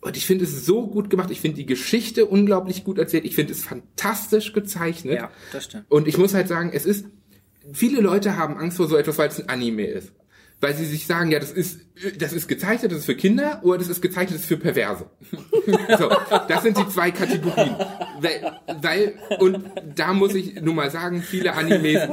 Und ich finde es so gut gemacht. Ich finde die Geschichte unglaublich gut erzählt. Ich finde es fantastisch gezeichnet. Ja, das stimmt. Und ich muss halt sagen, es ist, viele Leute haben Angst vor so etwas, weil es ein Anime ist. Weil sie sich sagen, ja, das ist, das ist gezeichnet, das ist für Kinder oder das ist gezeichnet, das ist für Perverse. so, das sind die zwei Kategorien. Weil, weil, und da muss ich nur mal sagen, viele Animes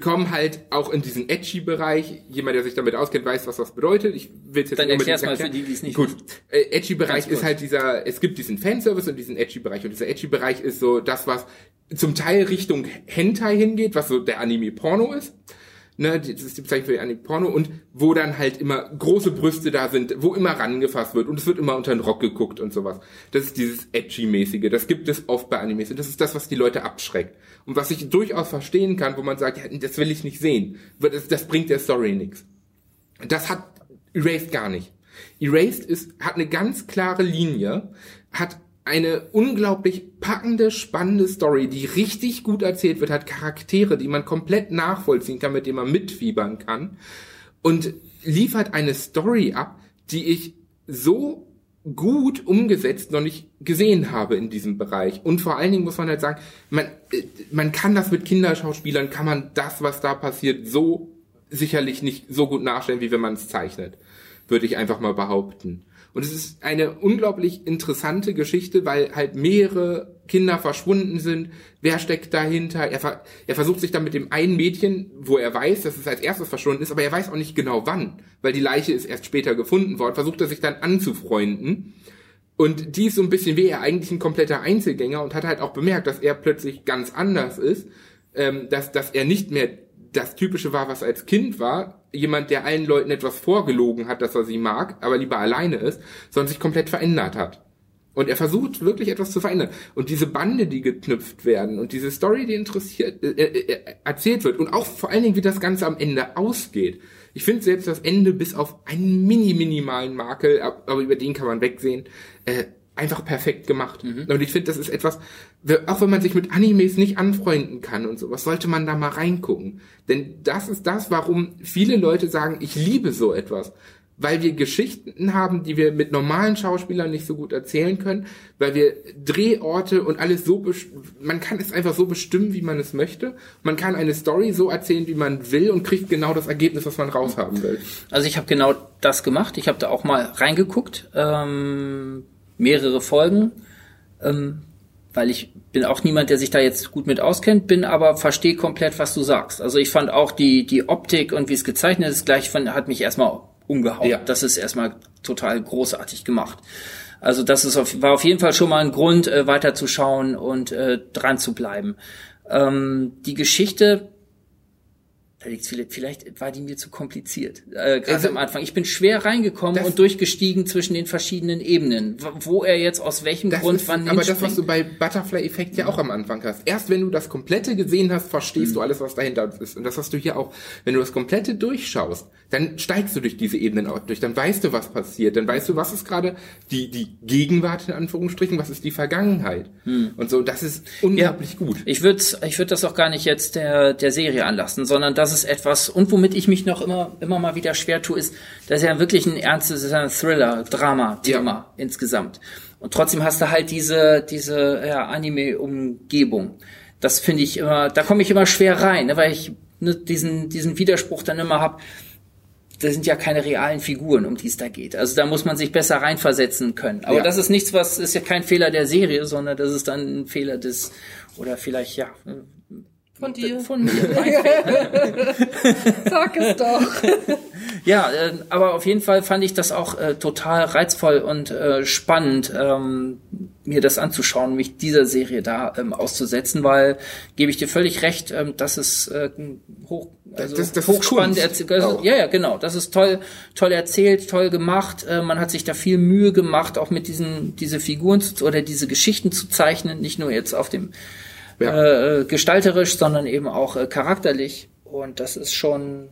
kommen halt auch in diesen Edgy-Bereich. Jemand, der sich damit auskennt, weiß, was das bedeutet. Ich will jetzt Dann erklär's mal für erklären. die, die es nicht Gut, äh, Edgy-Bereich Ganz kurz. ist halt dieser, es gibt diesen Fanservice und diesen Edgy-Bereich. Und dieser Edgy-Bereich ist so das, was zum Teil Richtung Hentai hingeht, was so der Anime-Porno ist. Ne, das ist die Bezeichnung für die Anime-Porno und wo dann halt immer große Brüste da sind, wo immer rangefasst wird und es wird immer unter den Rock geguckt und sowas. Das ist dieses Edgy-mäßige. Das gibt es oft bei Animes und das ist das, was die Leute abschreckt. Und was ich durchaus verstehen kann, wo man sagt, ja, das will ich nicht sehen. Das, das bringt der Story nichts. Das hat Erased gar nicht. Erased ist, hat eine ganz klare Linie, hat eine unglaublich packende, spannende Story, die richtig gut erzählt wird, hat Charaktere, die man komplett nachvollziehen kann, mit denen man mitfiebern kann und liefert eine Story ab, die ich so gut umgesetzt noch nicht gesehen habe in diesem Bereich. Und vor allen Dingen muss man halt sagen, man, äh, man kann das mit Kinderschauspielern, kann man das, was da passiert, so sicherlich nicht so gut nachstellen, wie wenn man es zeichnet. Würde ich einfach mal behaupten. Und es ist eine unglaublich interessante Geschichte, weil halt mehrere Kinder verschwunden sind. Wer steckt dahinter? Er, ver er versucht sich dann mit dem einen Mädchen, wo er weiß, dass es als erstes verschwunden ist, aber er weiß auch nicht genau wann, weil die Leiche ist erst später gefunden worden, versucht er sich dann anzufreunden. Und die ist so ein bisschen wie er eigentlich ein kompletter Einzelgänger und hat halt auch bemerkt, dass er plötzlich ganz anders ist, ähm, dass, dass er nicht mehr das Typische war, was als Kind war, jemand, der allen Leuten etwas vorgelogen hat, dass er sie mag, aber lieber alleine ist, sondern sich komplett verändert hat. Und er versucht wirklich etwas zu verändern. Und diese Bande, die geknüpft werden und diese Story, die interessiert, äh, äh, erzählt wird und auch vor allen Dingen, wie das Ganze am Ende ausgeht. Ich finde selbst das Ende bis auf einen mini minimalen Makel, ab- aber über den kann man wegsehen, äh, einfach perfekt gemacht. Und ich finde, das ist etwas, auch wenn man sich mit Animes nicht anfreunden kann und sowas, sollte man da mal reingucken. Denn das ist das, warum viele Leute sagen, ich liebe so etwas. Weil wir Geschichten haben, die wir mit normalen Schauspielern nicht so gut erzählen können, weil wir Drehorte und alles so, man kann es einfach so bestimmen, wie man es möchte. Man kann eine Story so erzählen, wie man will und kriegt genau das Ergebnis, was man raushaben will. Also ich habe genau das gemacht. Ich habe da auch mal reingeguckt. Ähm, mehrere Folgen, ähm, weil ich bin auch niemand, der sich da jetzt gut mit auskennt, bin aber verstehe komplett, was du sagst. Also ich fand auch die, die Optik und wie es gezeichnet ist, gleich von, hat mich erstmal umgehauen. Ja. Das ist erstmal total großartig gemacht. Also das ist auf, war auf jeden Fall schon mal ein Grund, äh, weiterzuschauen und äh, dran zu bleiben. Ähm, die Geschichte Vielleicht war die mir zu kompliziert, äh, gerade also, am Anfang. Ich bin schwer reingekommen und durchgestiegen zwischen den verschiedenen Ebenen, wo er jetzt aus welchem Grund ist, wann Aber das, was du bei Butterfly-Effekt ja auch am Anfang hast. Erst wenn du das Komplette gesehen hast, verstehst mhm. du alles, was dahinter ist. Und das hast du hier auch. Wenn du das Komplette durchschaust, dann steigst du durch diese Ebenen auch durch. Dann weißt du, was passiert. Dann weißt du, was ist gerade die, die Gegenwart in Anführungsstrichen, was ist die Vergangenheit. Mhm. Und so, das ist unglaublich ja. gut. Ich würde ich würd das auch gar nicht jetzt der, der Serie anlassen, sondern das ist etwas, und womit ich mich noch immer, immer mal wieder schwer tue, ist, das ist ja wirklich ein ernstes, ist ein Thriller, Drama, Thema ja. insgesamt. Und trotzdem hast du halt diese, diese ja, Anime-Umgebung. Das finde ich immer, da komme ich immer schwer rein, ne, weil ich ne, diesen, diesen Widerspruch dann immer hab. Das sind ja keine realen Figuren, um die es da geht. Also da muss man sich besser reinversetzen können. Aber ja. das ist nichts, was ist ja kein Fehler der Serie, sondern das ist dann ein Fehler des oder vielleicht ja von dir. Von mir. Sag es doch. ja, äh, aber auf jeden Fall fand ich das auch äh, total reizvoll und äh, spannend, ähm, mir das anzuschauen, mich dieser Serie da ähm, auszusetzen, weil gebe ich dir völlig recht, ähm, das ist äh, hoch, also das, das hochspannend erzählt. Also, ja, ja, genau. Das ist toll, toll erzählt, toll gemacht. Äh, man hat sich da viel Mühe gemacht, auch mit diesen diese Figuren zu, oder diese Geschichten zu zeichnen, nicht nur jetzt auf dem ja. äh, gestalterisch, sondern eben auch äh, charakterlich. Und das ist schon.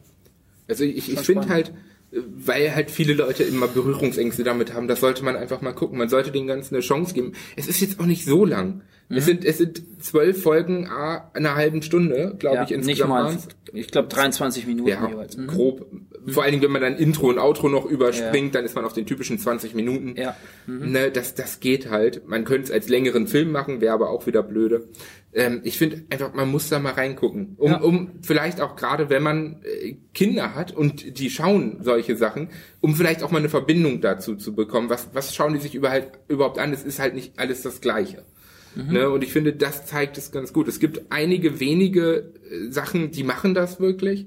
Also ich, ich finde halt, weil halt viele Leute immer Berührungsängste damit haben, das sollte man einfach mal gucken. Man sollte den Ganzen eine Chance geben. Es ist jetzt auch nicht so lang. Mhm. Es sind es sind zwölf Folgen a einer halben Stunde, glaube ja, ich insgesamt. Nicht mal, ich glaube 23 Minuten ja, jeweils. Mhm. Grob. Vor allen Dingen, wenn man dann Intro und Outro noch überspringt, ja. dann ist man auf den typischen 20 Minuten. Ja. Mhm. Ne, das das geht halt. Man könnte es als längeren Film machen, wäre aber auch wieder blöde ähm, ich finde einfach, man muss da mal reingucken, um, ja. um vielleicht auch gerade, wenn man äh, Kinder hat und die schauen solche Sachen, um vielleicht auch mal eine Verbindung dazu zu bekommen. Was, was schauen die sich überhaupt, überhaupt an? Es ist halt nicht alles das Gleiche. Mhm. Ne? Und ich finde, das zeigt es ganz gut. Es gibt einige wenige äh, Sachen, die machen das wirklich.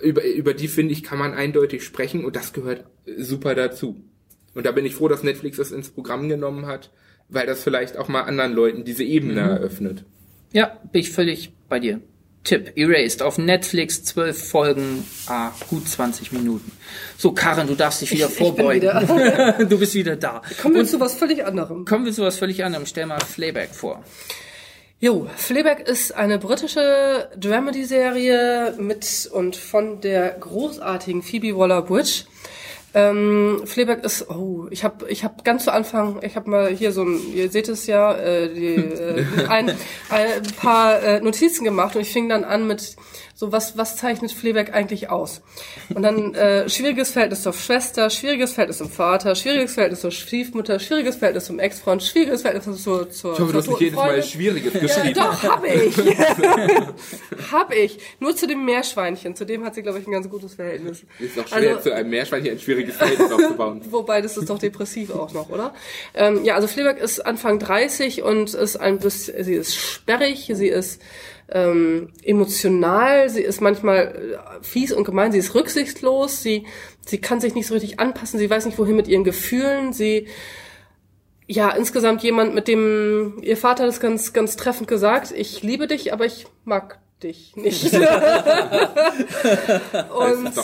Über, über die, finde ich, kann man eindeutig sprechen und das gehört äh, super dazu. Und da bin ich froh, dass Netflix das ins Programm genommen hat, weil das vielleicht auch mal anderen Leuten diese Ebene mhm. eröffnet. Ja, bin ich völlig bei dir. Tipp, Erased auf Netflix, zwölf Folgen, ah, gut 20 Minuten. So, Karin, du darfst dich wieder ich, vorbeugen. Ich wieder. du bist wieder da. Kommen wir Und zu was völlig anderem. Kommen wir zu was völlig anderem. Stell mal Flayback vor. Jo, Fleabag ist eine britische Dramedy-Serie mit und von der großartigen Phoebe Waller-Bridge. Ähm, Fleabag ist, oh, ich habe ich hab ganz zu Anfang, ich habe mal hier so ein, ihr seht es ja, äh, die, äh, ein, ein paar äh, Notizen gemacht und ich fing dann an mit so was, was zeichnet Fleabag eigentlich aus? Und dann äh, schwieriges Verhältnis zur Schwester, schwieriges Verhältnis zum Vater, schwieriges Verhältnis zur Stiefmutter, schwieriges Verhältnis zum Ex-Freund, schwieriges Verhältnis zur, zur Ich hoffe, du hast nicht jedes Mal Schwieriges geschrieben. Ja, doch, hab ich. hab ich. Nur zu dem Meerschweinchen, zu dem hat sie, glaube ich, ein ganz gutes Verhältnis. Ist doch schwer, also, zu einem Meerschweinchen ein schwieriges Verhältnis aufzubauen. Wobei, das ist doch depressiv auch noch, oder? Ähm, ja, also Fleabag ist Anfang 30 und ist ein bisschen, sie ist sperrig, sie ist ähm, emotional, sie ist manchmal äh, fies und gemein, sie ist rücksichtslos, sie, sie kann sich nicht so richtig anpassen, sie weiß nicht wohin mit ihren Gefühlen, sie, ja, insgesamt jemand, mit dem ihr Vater das ganz, ganz treffend gesagt, ich liebe dich, aber ich mag dich nicht. und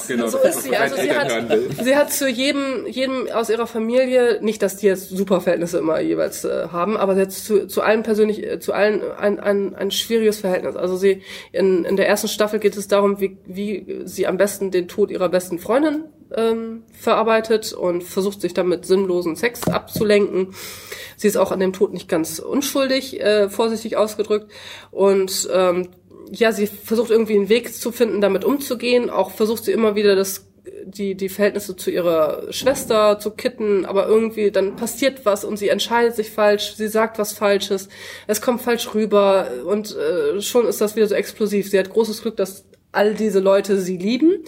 genau, so ist sie. Also sie hat, sie hat zu jedem, jedem aus ihrer Familie, nicht, dass die jetzt super Verhältnisse immer jeweils äh, haben, aber sie hat zu, zu allen persönlich, äh, zu allen ein, ein, ein schwieriges Verhältnis. Also sie, in, in der ersten Staffel geht es darum, wie, wie sie am besten den Tod ihrer besten Freundin ähm, verarbeitet und versucht sich damit sinnlosen Sex abzulenken. Sie ist auch an dem Tod nicht ganz unschuldig, äh, vorsichtig ausgedrückt. Und ähm, ja, sie versucht irgendwie einen Weg zu finden, damit umzugehen. Auch versucht sie immer wieder das die, die Verhältnisse zu ihrer Schwester zu kitten, aber irgendwie dann passiert was und sie entscheidet sich falsch, sie sagt was Falsches, es kommt falsch rüber und äh, schon ist das wieder so explosiv. Sie hat großes Glück, dass all diese Leute sie lieben,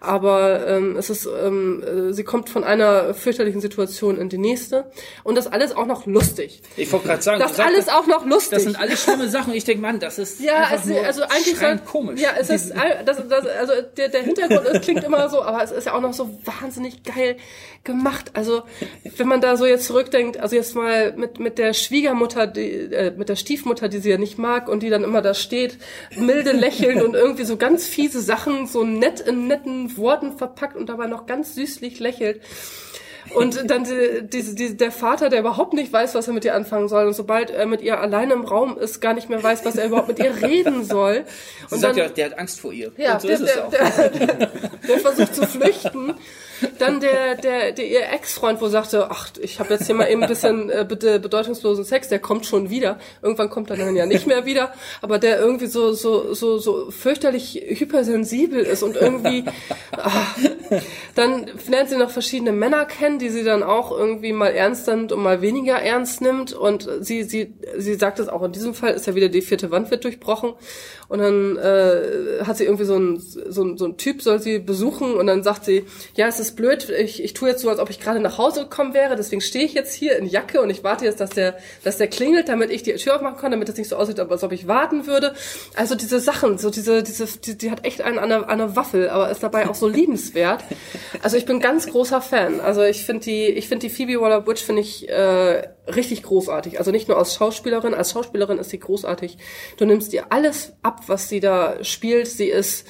aber ähm, es ist, ähm, äh, sie kommt von einer fürchterlichen Situation in die nächste und das alles auch noch lustig. Ich wollte gerade sagen, Das sagst, alles auch noch lustig. das sind alles schlimme Sachen. Ich denke, Mann, das ist ja, es, also eigentlich soll- komisch. Ja, es ist das, das, also der, der Hintergrund ist, klingt immer so, aber es ist ja auch noch so wahnsinnig geil gemacht. Also wenn man da so jetzt zurückdenkt, also jetzt mal mit mit der Schwiegermutter, die, äh, mit der Stiefmutter, die sie ja nicht mag und die dann immer da steht, milde lächelnd und irgendwie so ganz fiese Sachen so nett in netten Worten verpackt und dabei noch ganz süßlich lächelt. Und dann die, diese, die, der Vater, der überhaupt nicht weiß, was er mit ihr anfangen soll. Und sobald er mit ihr alleine im Raum ist, gar nicht mehr weiß, was er überhaupt mit ihr reden soll. Sie Und sagt dann, ja, der hat Angst vor ihr. ja, und so der, ist es der, auch. der, der, der versucht zu flüchten. Dann der, der, der ihr Ex-Freund, wo sagte, ach, ich habe jetzt hier mal eben ein bisschen äh, bitte bedeutungslosen Sex, der kommt schon wieder. Irgendwann kommt er dann ja nicht mehr wieder, aber der irgendwie so so so so fürchterlich hypersensibel ist und irgendwie ach, dann lernt sie noch verschiedene Männer kennen, die sie dann auch irgendwie mal ernst nimmt und mal weniger ernst nimmt. Und sie sie sie sagt es auch in diesem Fall ist ja wieder die vierte Wand wird durchbrochen und dann äh, hat sie irgendwie so ein so ein, so ein Typ soll sie besuchen und dann sagt sie ja es ist blöd ich, ich tue jetzt so als ob ich gerade nach Hause gekommen wäre deswegen stehe ich jetzt hier in Jacke und ich warte jetzt dass der dass der klingelt damit ich die Tür aufmachen kann damit es nicht so aussieht als ob ich warten würde. Also diese Sachen so diese diese die, die hat echt einen an der, an der Waffel aber ist dabei auch so liebenswert. Also ich bin ganz großer Fan. Also ich finde die ich finde die Phoebe Waller-Bridge finde ich äh, richtig großartig. Also nicht nur als Schauspielerin als Schauspielerin ist sie großartig. Du nimmst ihr alles ab was sie da spielt. Sie ist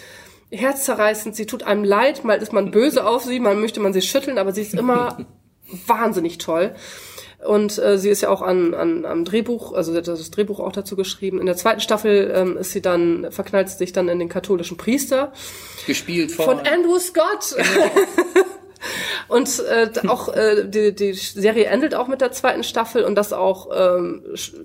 herzzerreißend, sie tut einem leid, mal ist man böse auf sie, mal möchte man sie schütteln, aber sie ist immer wahnsinnig toll. Und äh, sie ist ja auch an, an, am Drehbuch, also sie hat das Drehbuch auch dazu geschrieben. In der zweiten Staffel ähm, ist sie dann, verknallt sich dann in den katholischen Priester. Gespielt von, von Andrew Scott. und äh, auch äh, die, die Serie endet auch mit der zweiten Staffel und das auch, ähm,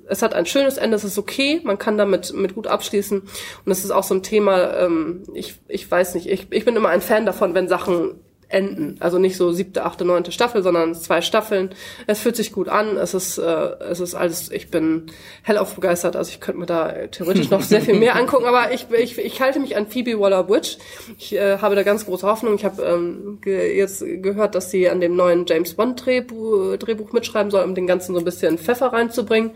es hat ein schönes Ende, es ist okay, man kann damit mit gut abschließen. Und es ist auch so ein Thema, ähm, ich, ich weiß nicht, ich, ich bin immer ein Fan davon, wenn Sachen enden. Also nicht so siebte, achte, neunte Staffel, sondern zwei Staffeln. Es fühlt sich gut an. Es ist, äh, es ist alles, ich bin hellauf begeistert. Also ich könnte mir da theoretisch noch sehr viel mehr angucken, aber ich, ich, ich halte mich an Phoebe Waller-Bridge. Ich äh, habe da ganz große Hoffnung. Ich habe ähm, ge jetzt gehört, dass sie an dem neuen James Bond Drehbuch, Drehbuch mitschreiben soll, um den ganzen so ein bisschen Pfeffer reinzubringen.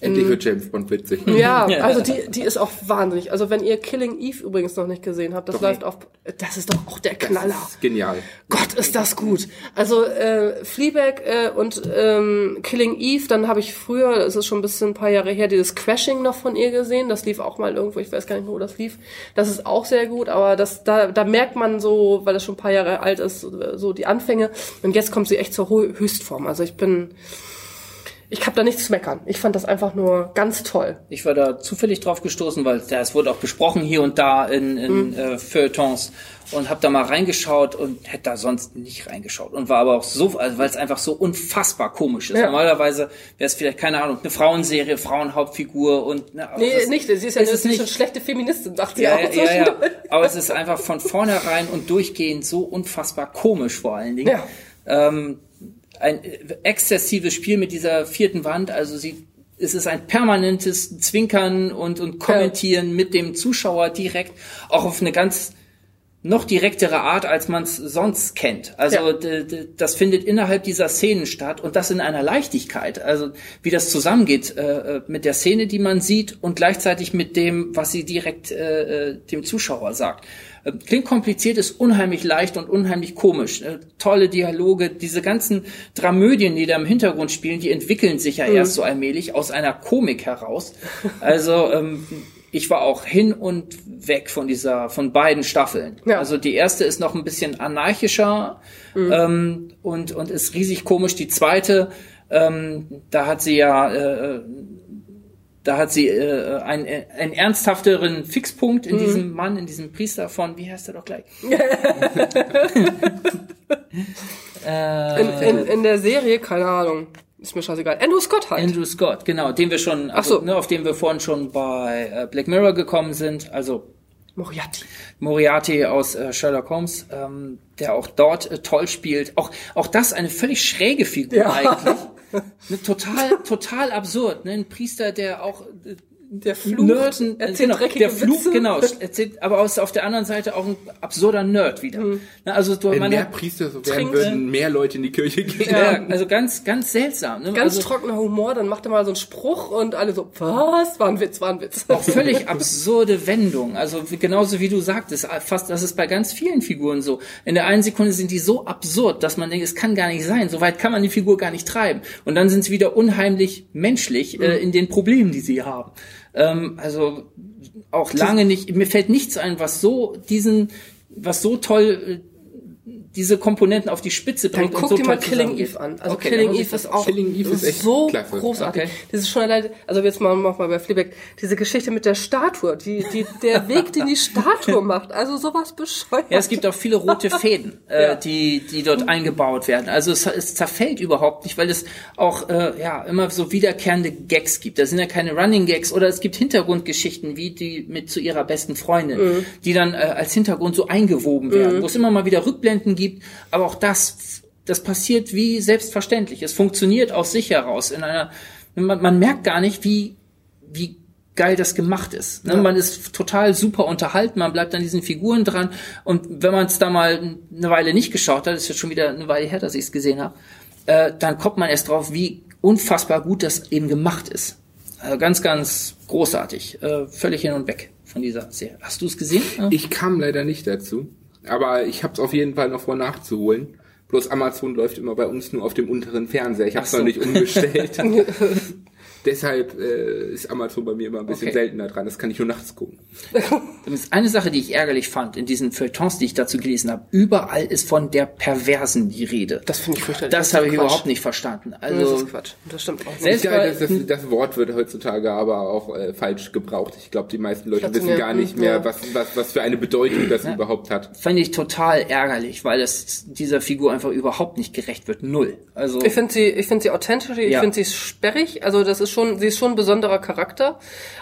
Endlich wird James Bond witzig. Ja, also die, die ist auch wahnsinnig. Also wenn ihr Killing Eve übrigens noch nicht gesehen habt, das Doch läuft nicht. auf, das ist doch auch der Knaller. Das ist genial. Gott, ist das gut. Also äh, Fleabag äh, und ähm, Killing Eve, dann habe ich früher, das ist schon ein bisschen ein paar Jahre her, dieses Crashing noch von ihr gesehen. Das lief auch mal irgendwo, ich weiß gar nicht mehr, wo das lief. Das ist auch sehr gut, aber das da, da merkt man so, weil das schon ein paar Jahre alt ist, so die Anfänge. Und jetzt kommt sie echt zur Höchstform. Also ich bin, ich habe da nichts zu meckern. Ich fand das einfach nur ganz toll. Ich war da zufällig drauf gestoßen, weil das wurde auch besprochen hier und da in, in äh, Feuilletons und habe da mal reingeschaut und hätte da sonst nicht reingeschaut und war aber auch so, also weil es einfach so unfassbar komisch ist. Ja. Normalerweise wäre es vielleicht keine Ahnung eine Frauenserie, Frauenhauptfigur und ne, Nee, das- nicht, sie ist ja es eine, ist ist nicht- eine schlechte Feministin, sagt sie ja, auch ja, ja, ja. Aber es ist einfach von vornherein und durchgehend so unfassbar komisch vor allen Dingen. Ja. Ähm, ein äh, exzessives Spiel mit dieser vierten Wand, also sie es ist ein permanentes Zwinkern und, und Kommentieren mit dem Zuschauer direkt, auch auf eine ganz noch direktere Art, als man es sonst kennt. Also Ja. das findet innerhalb dieser Szenen statt und das in einer Leichtigkeit. Also wie das zusammengeht äh, äh, mit der Szene, die man sieht und gleichzeitig mit dem, was sie direkt äh, äh, dem Zuschauer sagt. Äh, Klingt kompliziert, ist unheimlich leicht und unheimlich komisch. Äh, tolle Dialoge, diese ganzen Dramödien, die da im Hintergrund spielen, die entwickeln sich ja erst so allmählich aus einer Komik heraus. Also ähm, ich war auch hin und weg von dieser, von beiden Staffeln. Ja. Also die erste ist noch ein bisschen anarchischer ähm, und, und ist riesig komisch. Die zweite, ähm, da hat sie ja, äh, da hat sie äh, einen, einen ernsthafteren Fixpunkt in diesem Mann, in diesem Priester von, wie heißt er doch gleich? In, in, in der Serie, keine Ahnung, ist mir scheißegal. Andrew Scott halt. Andrew Scott, genau, den wir schon, also, Ach so. ne, auf den wir vorhin schon bei äh, Black Mirror gekommen sind. Also Moriarty. Moriarty aus äh, Sherlock Holmes, ähm, der auch dort äh, toll spielt. Auch auch das eine völlig schräge Figur Ja. eigentlich. Ne, total total absurd. Ne? Ein Priester, der auch äh, Der Fluch Nerden, erzählt genau, dreckige der Fluch, Witze. genau, erzählt, aber aus, auf der anderen Seite auch ein absurder Nerd wieder. Na, Also du, Wenn man mehr Priester so werden würden, mehr Leute in die Kirche gehen. ja, also ganz, ganz seltsam. Ne? Ganz also, trockener Humor, dann macht er mal so einen Spruch und alle so, was? War ein Witz, war ein Witz. auch völlig absurde Wendung. Also genauso wie du sagtest, fast das ist bei ganz vielen Figuren so. In der einen Sekunde sind die so absurd, dass man denkt, es kann gar nicht sein. So weit kann man die Figur gar nicht treiben. Und dann sind sie wieder unheimlich menschlich äh, in den Problemen, die sie haben. Ähm, also auch lange nicht. Mir fällt nichts ein, was so diesen, was so toll äh, diese Komponenten auf die Spitze Dann bringt und guck so dir mal Killing. Eve an. Also Okay, Killing dann Eve ist auch Killing Eve ist echt so klasse. großartig. Okay. Das ist schon allein, also jetzt mal noch mal bei Fleabag, diese Geschichte mit der Statue, die, die, der Weg, den die Statue macht, also sowas bescheuert. Ja, es gibt auch viele rote Fäden, äh, Ja. die, die dort eingebaut werden. Also es, es zerfällt überhaupt nicht, weil es auch äh, ja immer so wiederkehrende Gags gibt. Das sind ja keine Running Gags oder es gibt Hintergrundgeschichten wie die mit zu ihrer besten Freundin, die dann äh, als Hintergrund so eingewoben werden, wo es immer mal wieder Rückblenden gibt. Aber auch das, das passiert wie selbstverständlich. Es funktioniert aus sich heraus in einer. Man, man merkt gar nicht, wie wie geil das gemacht ist. Ne? Man ist total super unterhalten, man bleibt an diesen Figuren dran und wenn man es da mal eine Weile nicht geschaut hat, ist jetzt schon wieder eine Weile her, dass ich es gesehen habe, äh, dann kommt man erst drauf, wie unfassbar gut das eben gemacht ist. Äh, ganz, ganz großartig. Äh, völlig hin und weg von dieser Serie. Hast du es gesehen? Ja. Ich kam leider nicht dazu, aber ich habe es auf jeden Fall noch vor nachzuholen. Bloß Amazon läuft immer bei uns nur auf dem unteren Fernseher. Ich habe es so. noch nicht umgestellt. Deshalb äh, ist Amazon bei mir immer ein bisschen Okay. seltener dran. Das kann ich nur nachts gucken. Das ist eine Sache, die ich ärgerlich fand in diesen Feuilletons, die ich dazu gelesen habe. Überall ist von der Perversen die Rede. Das finde ich fürchterlich. Das ist habe ich Quatsch. überhaupt nicht verstanden. Das Also ist Quatsch. Das stimmt auch. Selbst- Ja, das, das, das Wort wird heutzutage aber auch äh, falsch gebraucht. Ich glaube, die meisten Leute wissen gar nicht hm, mehr, ja. was, was, was für eine Bedeutung das überhaupt hat. fand ich total ärgerlich, weil es dieser Figur einfach überhaupt nicht gerecht wird. Null. Also Ich finde sie, ich finde sie authentisch, ich Ja. finde sie sperrig. Also das ist schon, sie ist schon ein besonderer Charakter,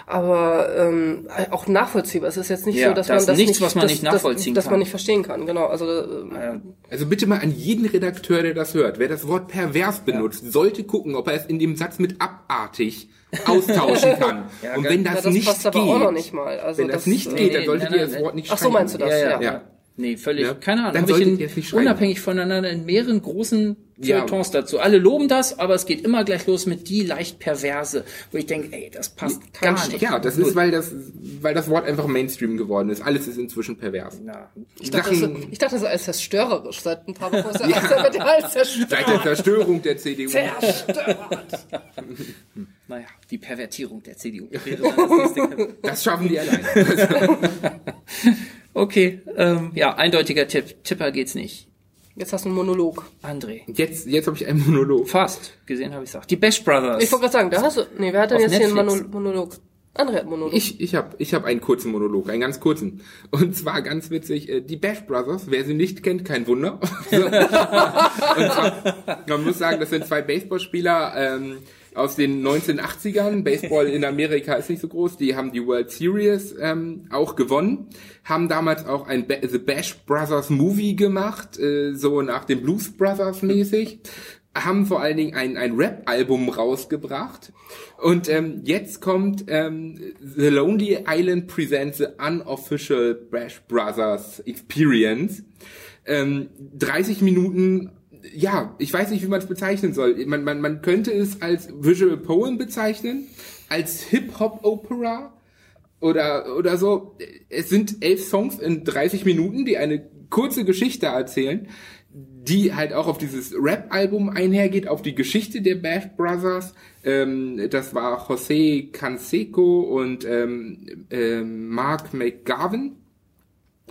aber ähm, auch nachvollziehbar. Es ist jetzt nicht Ja, so, dass da man ist das nichts, nicht, was man dass, nicht nachvollziehen dass, dass kann. man nicht verstehen kann. Genau. Also äh, Also bitte mal an jeden Redakteur, der das hört, wer das Wort pervers benutzt, sollte gucken, ob er es in dem Satz mit abartig austauschen kann. Ja, Und wenn ja, das, das nicht passt geht, aber auch noch nicht mal. Also wenn das, nicht äh, geht, dann solltet nein, ihr nein, das Wort nicht Ach so, schreiben. meinst du das? ja, ja, Ja. ja. Nee, völlig, Ja. keine Ahnung. Dann Habe ich in, ihr nicht schreiben. unabhängig voneinander in mehreren großen Ja. Feuilletons dazu. Alle loben das, aber es geht immer gleich los mit die leicht perverse, wo ich denke, ey, das passt gar Ganz nicht. Ja, das ist, weil das, weil das Wort einfach Mainstream geworden ist. Alles ist inzwischen pervers. Ja. Ich dachte, das, Sachen- ich dachte, das ist alles zerstörerisch. Seit ein paar Wochen ja, ja. ja alles zerstört. Seit der Zerstörung der CDU. Naja, die Pervertierung der CDU. das. Das schaffen die alleine. okay, ähm, ja, eindeutiger Tipp. Tipper geht's nicht. Jetzt hast du einen Monolog. André. Jetzt, jetzt habe ich einen Monolog. Fast. Gesehen habe ich auch. Die Bash Brothers. Ich wollte gerade sagen, da hast du. Nee, wer hat denn Auf jetzt hier einen Netflix. Mono- Monolog? André hat einen Monolog. Ich, ich habe ich hab einen kurzen Monolog, einen ganz kurzen. Und zwar ganz witzig, äh, die Bash Brothers, wer sie nicht kennt, kein Wunder. Zwar, man muss sagen, das sind zwei Baseballspieler ähm, aus den 1980ern. Baseball in Amerika ist nicht so groß. Die haben die World Series ähm, auch gewonnen. Haben damals auch ein ba The Bash Brothers Movie gemacht, äh, so nach dem Blues Brothers mäßig. Haben vor allen Dingen ein, ein Rap-Album rausgebracht. Und ähm, jetzt kommt ähm, The Lonely Island Presents the Unofficial Bash Brothers Experience. Ähm, 30 Minuten, ja, ich weiß nicht, wie man es bezeichnen soll. Man, man, man könnte es als Visual Poem bezeichnen, als Hip-Hop-Opera oder, oder so. Es sind elf Songs in 30 Minuten, die eine kurze Geschichte erzählen, die halt auch auf dieses Rap-Album einhergeht, auf die Geschichte der Bash Brothers. Ähm, das war José Canseco und ähm, ähm, Mark McGavin.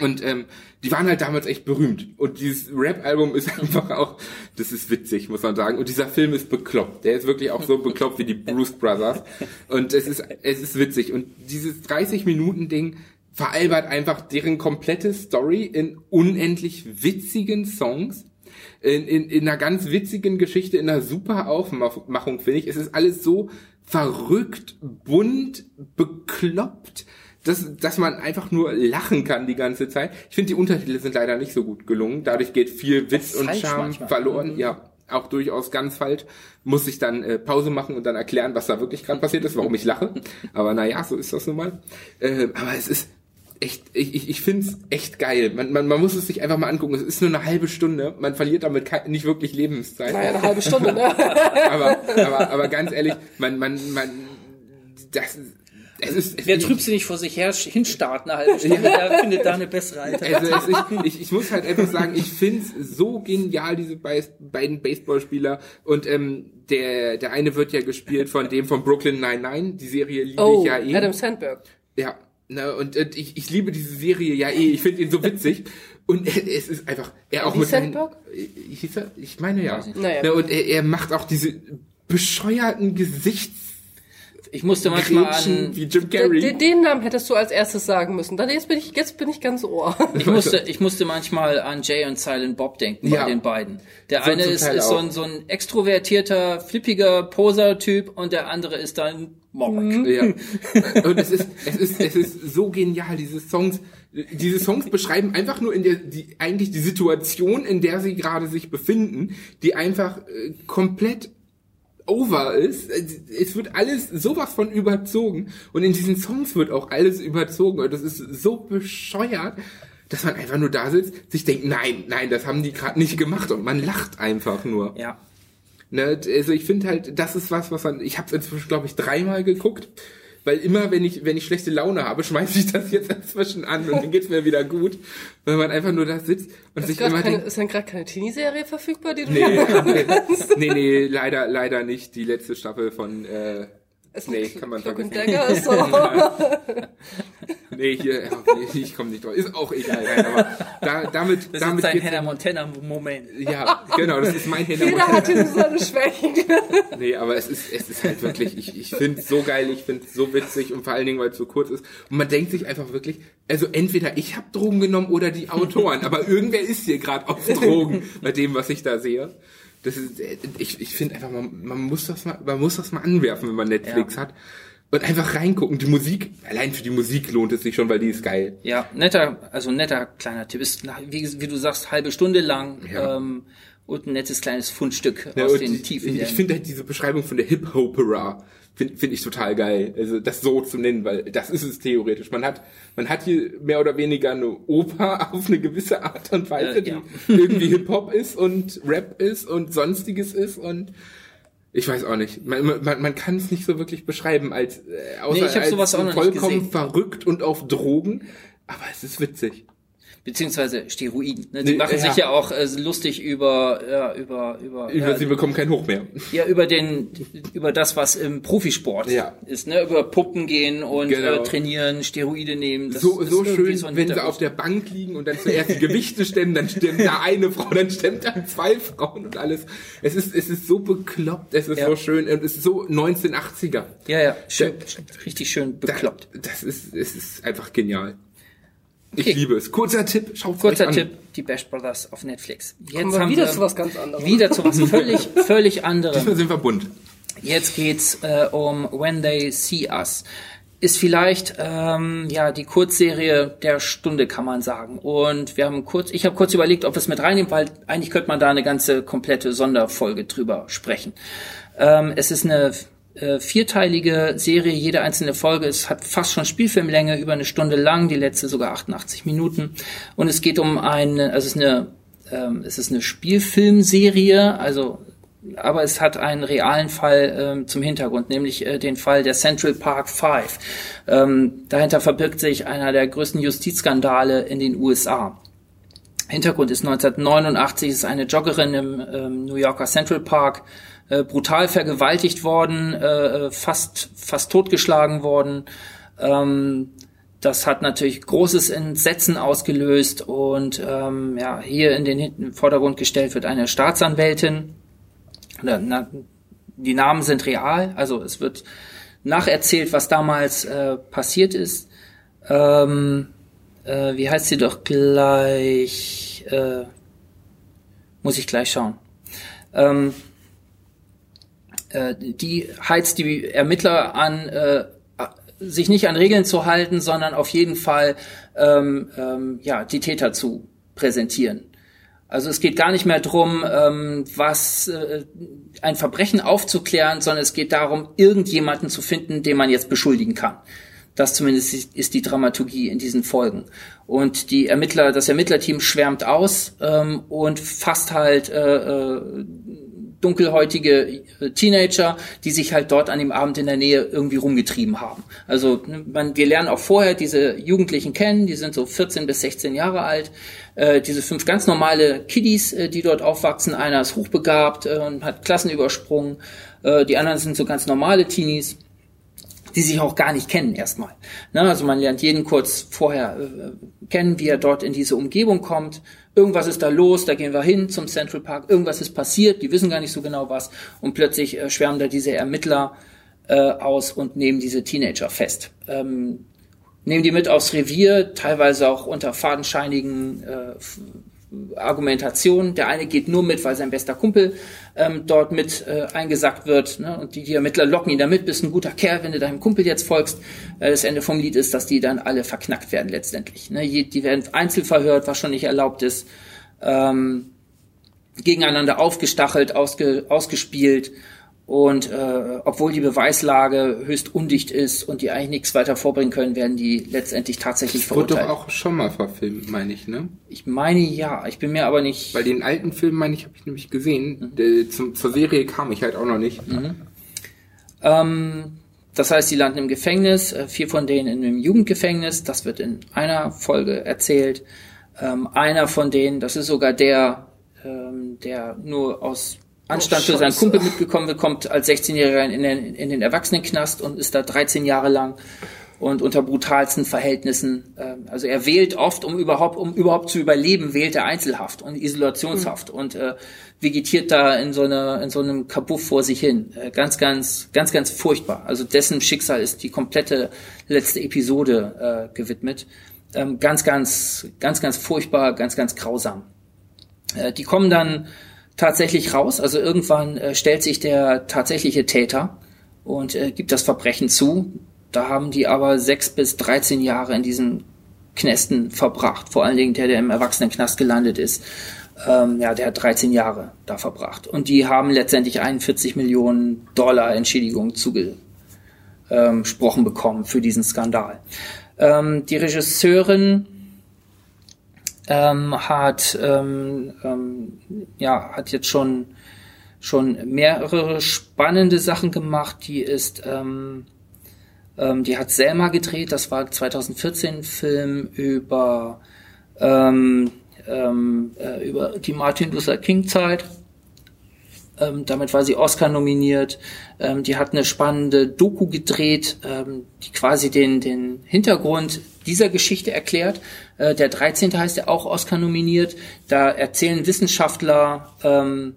Und ähm, die waren halt damals echt berühmt. Und dieses Rap-Album ist einfach auch, das ist witzig, muss man sagen. Und dieser Film ist bekloppt. Der ist wirklich auch so bekloppt wie die Bruce Brothers. Und es ist, es ist witzig. Und dieses 30-Minuten-Ding veralbert einfach deren komplette Story in unendlich witzigen Songs. In, in, in einer ganz witzigen Geschichte, in einer super Aufmachung, finde ich. Es ist alles so verrückt, bunt, bekloppt dass, dass man einfach nur lachen kann die ganze Zeit. Ich finde, die Untertitel sind leider nicht so gut gelungen. Dadurch geht viel Witz und Charme verloren. Ja, auch durchaus ganz falsch, muss ich dann äh, Pause machen und dann erklären, was da wirklich gerade passiert ist, warum ich lache. Aber naja, so ist das nun mal. Äh, aber es ist echt, ich, ich, ich finde es echt geil. Man, man, man muss es sich einfach mal angucken. Es ist nur eine halbe Stunde. Man verliert damit nicht wirklich Lebenszeit. Naja, eine halbe Stunde, ne? Aber, aber, aber ganz ehrlich, man, man, man, das, es ist, es Wer trübsinnig vor sich her hinstarrt eine halbe Stunde, der findet da eine bessere Alternative. Also es, ich, ich, ich muss halt einfach sagen, ich find's so genial, diese beiden Baseballspieler. Und ähm, der, der eine wird ja gespielt von dem von Brooklyn 99. Die Serie liebe Oh, ich ja eh. Adam Sandberg. Ja. Na, und, und ich, ich liebe diese Serie ja eh. Ich finde ihn so witzig. Und es ist einfach, er auch Wie mit seinen, Sandberg? Äh, hieß er? Ich meine ja. Naja. Na, und er, er macht auch diese bescheuerten Gesichts Ich musste manchmal Gretchen an, wie Jim Carrey. Den, den Namen hättest du als erstes sagen müssen. Dann jetzt bin ich, jetzt bin ich ganz ohr. ich musste, ich musste manchmal an Jay und Silent Bob denken Ja. bei den beiden. Der So eine ist, ist so ein, so ein extrovertierter, flippiger Poser-Typ und der andere ist dann Morik. Ja. Und es ist, es ist, es ist so genial, diese Songs. Diese Songs beschreiben einfach nur in der, die, eigentlich die Situation, in der sie gerade sich befinden, die einfach äh, komplett over ist. Es wird alles sowas von überzogen. Und in diesen Songs wird auch alles überzogen. Und das ist so bescheuert, dass man einfach nur da sitzt, sich denkt, nein, nein, das haben die gerade nicht gemacht. Und man lacht einfach nur. Ja. Ne, also ich finde halt, das ist was, was man, ich habe inzwischen, glaube ich, dreimal geguckt, weil immer, wenn ich, wenn ich schlechte Laune habe, schmeiße ich das jetzt inzwischen an und dann geht's mir wieder gut, weil man einfach nur da sitzt und Ist, sich immer keine, ist denn gerade keine Teenie-Serie verfügbar, die du nee, nee, nee, nee, leider, leider nicht die letzte Staffel von, äh, ist nee, kann man Cloak and vergessen. So. nee, hier, ich komme nicht drauf, ist auch egal, nein, aber da, damit, Das damit ist ein geht's- Hannah Montana-Moment. ja, genau, das ist mein Hannah Jeder Montana. hat hier so seine Schwächen. Nee, aber es ist, es ist halt wirklich, ich, ich finde es so geil, ich finde es so witzig und vor allen Dingen, weil es so kurz ist. Und man denkt sich einfach wirklich, also entweder ich habe Drogen genommen oder die Autoren, aber irgendwer ist hier gerade auf Drogen bei dem, was ich da sehe. Das ist, äh, ich, ich finde einfach, man, man muss das mal, man muss das mal anwerfen, wenn man Netflix Ja. hat. Und einfach reingucken. Die Musik, allein für die Musik lohnt es sich schon, weil die ist geil. Ja, netter, also netter kleiner Tipp. Ist, wie, wie du sagst, halbe Stunde lang Ja. ähm, und ein nettes kleines Fundstück Ja, aus den ich- Tiefen. Ich, finde halt diese Beschreibung von der Hip-Hopera finde find ich total geil. Also das so zu nennen, weil das ist es theoretisch. Man hat, man hat hier mehr oder weniger eine Oper auf eine gewisse Art und Weise, Äh, die ja. irgendwie Hip-Hop ist und Rap ist und sonstiges ist und ich weiß auch nicht. Man, man, man kann es nicht so wirklich beschreiben als äh, außer Nee, als sowas auch noch nicht vollkommen verrückt und auf Drogen. Aber es ist witzig. Beziehungsweise Steroiden. Ne? Die Nee, machen ja. sich ja auch äh, lustig über, ja, über, über, Über ja, sie bekommen keinen Hoch mehr. ja, über den, über das, was im Profisport Ja. ist, ne? Über Puppen gehen und Genau. äh, trainieren, Steroide nehmen. Das so, ist so schön, so wenn sie auf der Bank liegen und dann zuerst die Gewichte stemmen, dann stemmt da eine Frau, dann stemmt da zwei Frauen und alles. Es ist, es ist so bekloppt, es ist so schön und es ist so 1980er. Ja, ja, schön, richtig schön bekloppt. Da, das ist, es ist einfach genial. Okay. Ich liebe es. Kurzer Tipp, schaut Kurzer euch an. Tipp, die Bash Brothers auf Netflix. Jetzt Kommen wir haben wieder wir zu was ganz anderem. Wieder zu was völlig, völlig anderem. Diesmal sind wir bunt. Jetzt geht's äh, um When They See Us. Ist vielleicht ähm, ja die Kurzserie der Stunde, kann man sagen. Und wir haben kurz, ich habe kurz überlegt, ob wir es mit reinnehmen, weil eigentlich könnte man da eine ganze komplette Sonderfolge drüber sprechen. Ähm, es ist eine äh, vierteilige Serie, jede einzelne Folge. Es hat fast schon Spielfilmlänge, über eine Stunde lang, die letzte sogar 88 Minuten. Und es geht um eine, also es ist eine, ähm, es ist eine Spielfilmserie, also aber es hat einen realen Fall ähm, zum Hintergrund, nämlich äh, den Fall der Central Park Five. Ähm, dahinter verbirgt sich einer der größten Justizskandale in den USA. Hintergrund ist 1989 ist eine Joggerin im ähm, New Yorker Central Park äh, brutal vergewaltigt worden, äh, fast fast totgeschlagen worden. Ähm, das hat natürlich großes Entsetzen ausgelöst und ähm, ja hier in den Vordergrund gestellt wird eine Staatsanwältin. Na, die Namen sind real, also es wird nacherzählt, was damals äh, passiert ist. Ähm, äh, wie heißt sie doch gleich? Äh, muss ich gleich schauen. Ähm, äh, die heizt die Ermittler an, äh, sich nicht an Regeln zu halten, sondern auf jeden Fall ähm, ähm, ja die Täter zu präsentieren. Also es geht gar nicht mehr drum, ähm, was äh, ein Verbrechen aufzuklären, sondern es geht darum, irgendjemanden zu finden, den man jetzt beschuldigen kann. Das zumindest ist die Dramaturgie in diesen Folgen. Und die Ermittler, das Ermittlerteam schwärmt aus ähm, und fasst halt äh, äh, dunkelhäutige äh, Teenager, die sich halt dort an dem Abend in der Nähe irgendwie rumgetrieben haben. Also ne, man, wir lernen auch vorher diese Jugendlichen kennen, die sind so 14 bis 16 Jahre alt. Äh, diese fünf ganz normale Kiddies, äh, die dort aufwachsen. Einer ist hochbegabt äh, und hat Klassen übersprungen. Äh, die anderen sind so ganz normale Teenies die sich auch gar nicht kennen erstmal. Ne, also man lernt jeden kurz vorher äh, kennen, wie er dort in diese Umgebung kommt. Irgendwas ist da los, da gehen wir hin zum Central Park. Irgendwas ist passiert, die wissen gar nicht so genau was. Und plötzlich äh, schwärmen da diese Ermittler äh, aus und nehmen diese Teenager fest. Ähm, nehmen die mit aufs Revier, teilweise auch unter fadenscheinigen äh, Argumentation. Der eine geht nur mit, weil sein bester Kumpel ähm, dort mit äh, eingesackt wird. Ne? Und die, die Ermittler locken ihn damit, bist ein guter Kerl, wenn du deinem Kumpel jetzt folgst. Äh, das Ende vom Lied ist, dass die dann alle verknackt werden letztendlich. Ne? Die werden einzeln verhört, was schon nicht erlaubt ist. Ähm, gegeneinander aufgestachelt, ausge, ausgespielt und äh, obwohl die Beweislage höchst undicht ist und die eigentlich nichts weiter vorbringen können, werden die letztendlich tatsächlich das verurteilt. Wurde doch auch schon mal verfilmt, meine ich, ne? Ich meine ja, ich bin mir aber nicht. Weil den alten Film, meine ich, habe ich nämlich gesehen. Mhm. Zum, zur Serie kam ich halt auch noch nicht. Mhm. Ähm, das heißt, die landen im Gefängnis, äh, vier von denen in einem Jugendgefängnis, das wird in einer Folge erzählt. Ähm, einer von denen, das ist sogar der, ähm, der nur aus Anstand oh, für seinen Kumpel mitgekommen kommt als 16-Jähriger in den, in den Erwachsenenknast und ist da 13 Jahre lang und unter brutalsten Verhältnissen. Ähm, also er wählt oft, um überhaupt, um überhaupt zu überleben, wählt er Einzelhaft und Isolationshaft mhm. und äh, vegetiert da in so einer in so einem Kabuff vor sich hin. Äh, ganz, ganz, ganz, ganz furchtbar. Also dessen Schicksal ist die komplette letzte Episode äh, gewidmet. Ähm, ganz, ganz, ganz, ganz furchtbar, ganz, ganz grausam. Äh, die kommen dann tatsächlich raus. Also irgendwann äh, stellt sich der tatsächliche Täter und äh, gibt das Verbrechen zu. Da haben die aber sechs bis dreizehn Jahre in diesen Knästen verbracht. Vor allen Dingen der, der im Erwachsenenknast gelandet ist. Ähm, ja, der hat 13 Jahre da verbracht. Und die haben letztendlich 41 Millionen Dollar Entschädigung zugesprochen ähm, bekommen für diesen Skandal. Ähm, die Regisseurin ähm, hat ähm, ähm, ja hat jetzt schon schon mehrere spannende Sachen gemacht. Die ist ähm, ähm, die hat Selma gedreht. Das war 2014 Film über ähm, ähm, äh, über die Martin Luther King Zeit. Ähm, damit war sie Oscar nominiert. Ähm, die hat eine spannende Doku gedreht, ähm, die quasi den, den Hintergrund dieser Geschichte erklärt. Äh, der 13. heißt er auch Oscar nominiert. Da erzählen Wissenschaftler, ähm,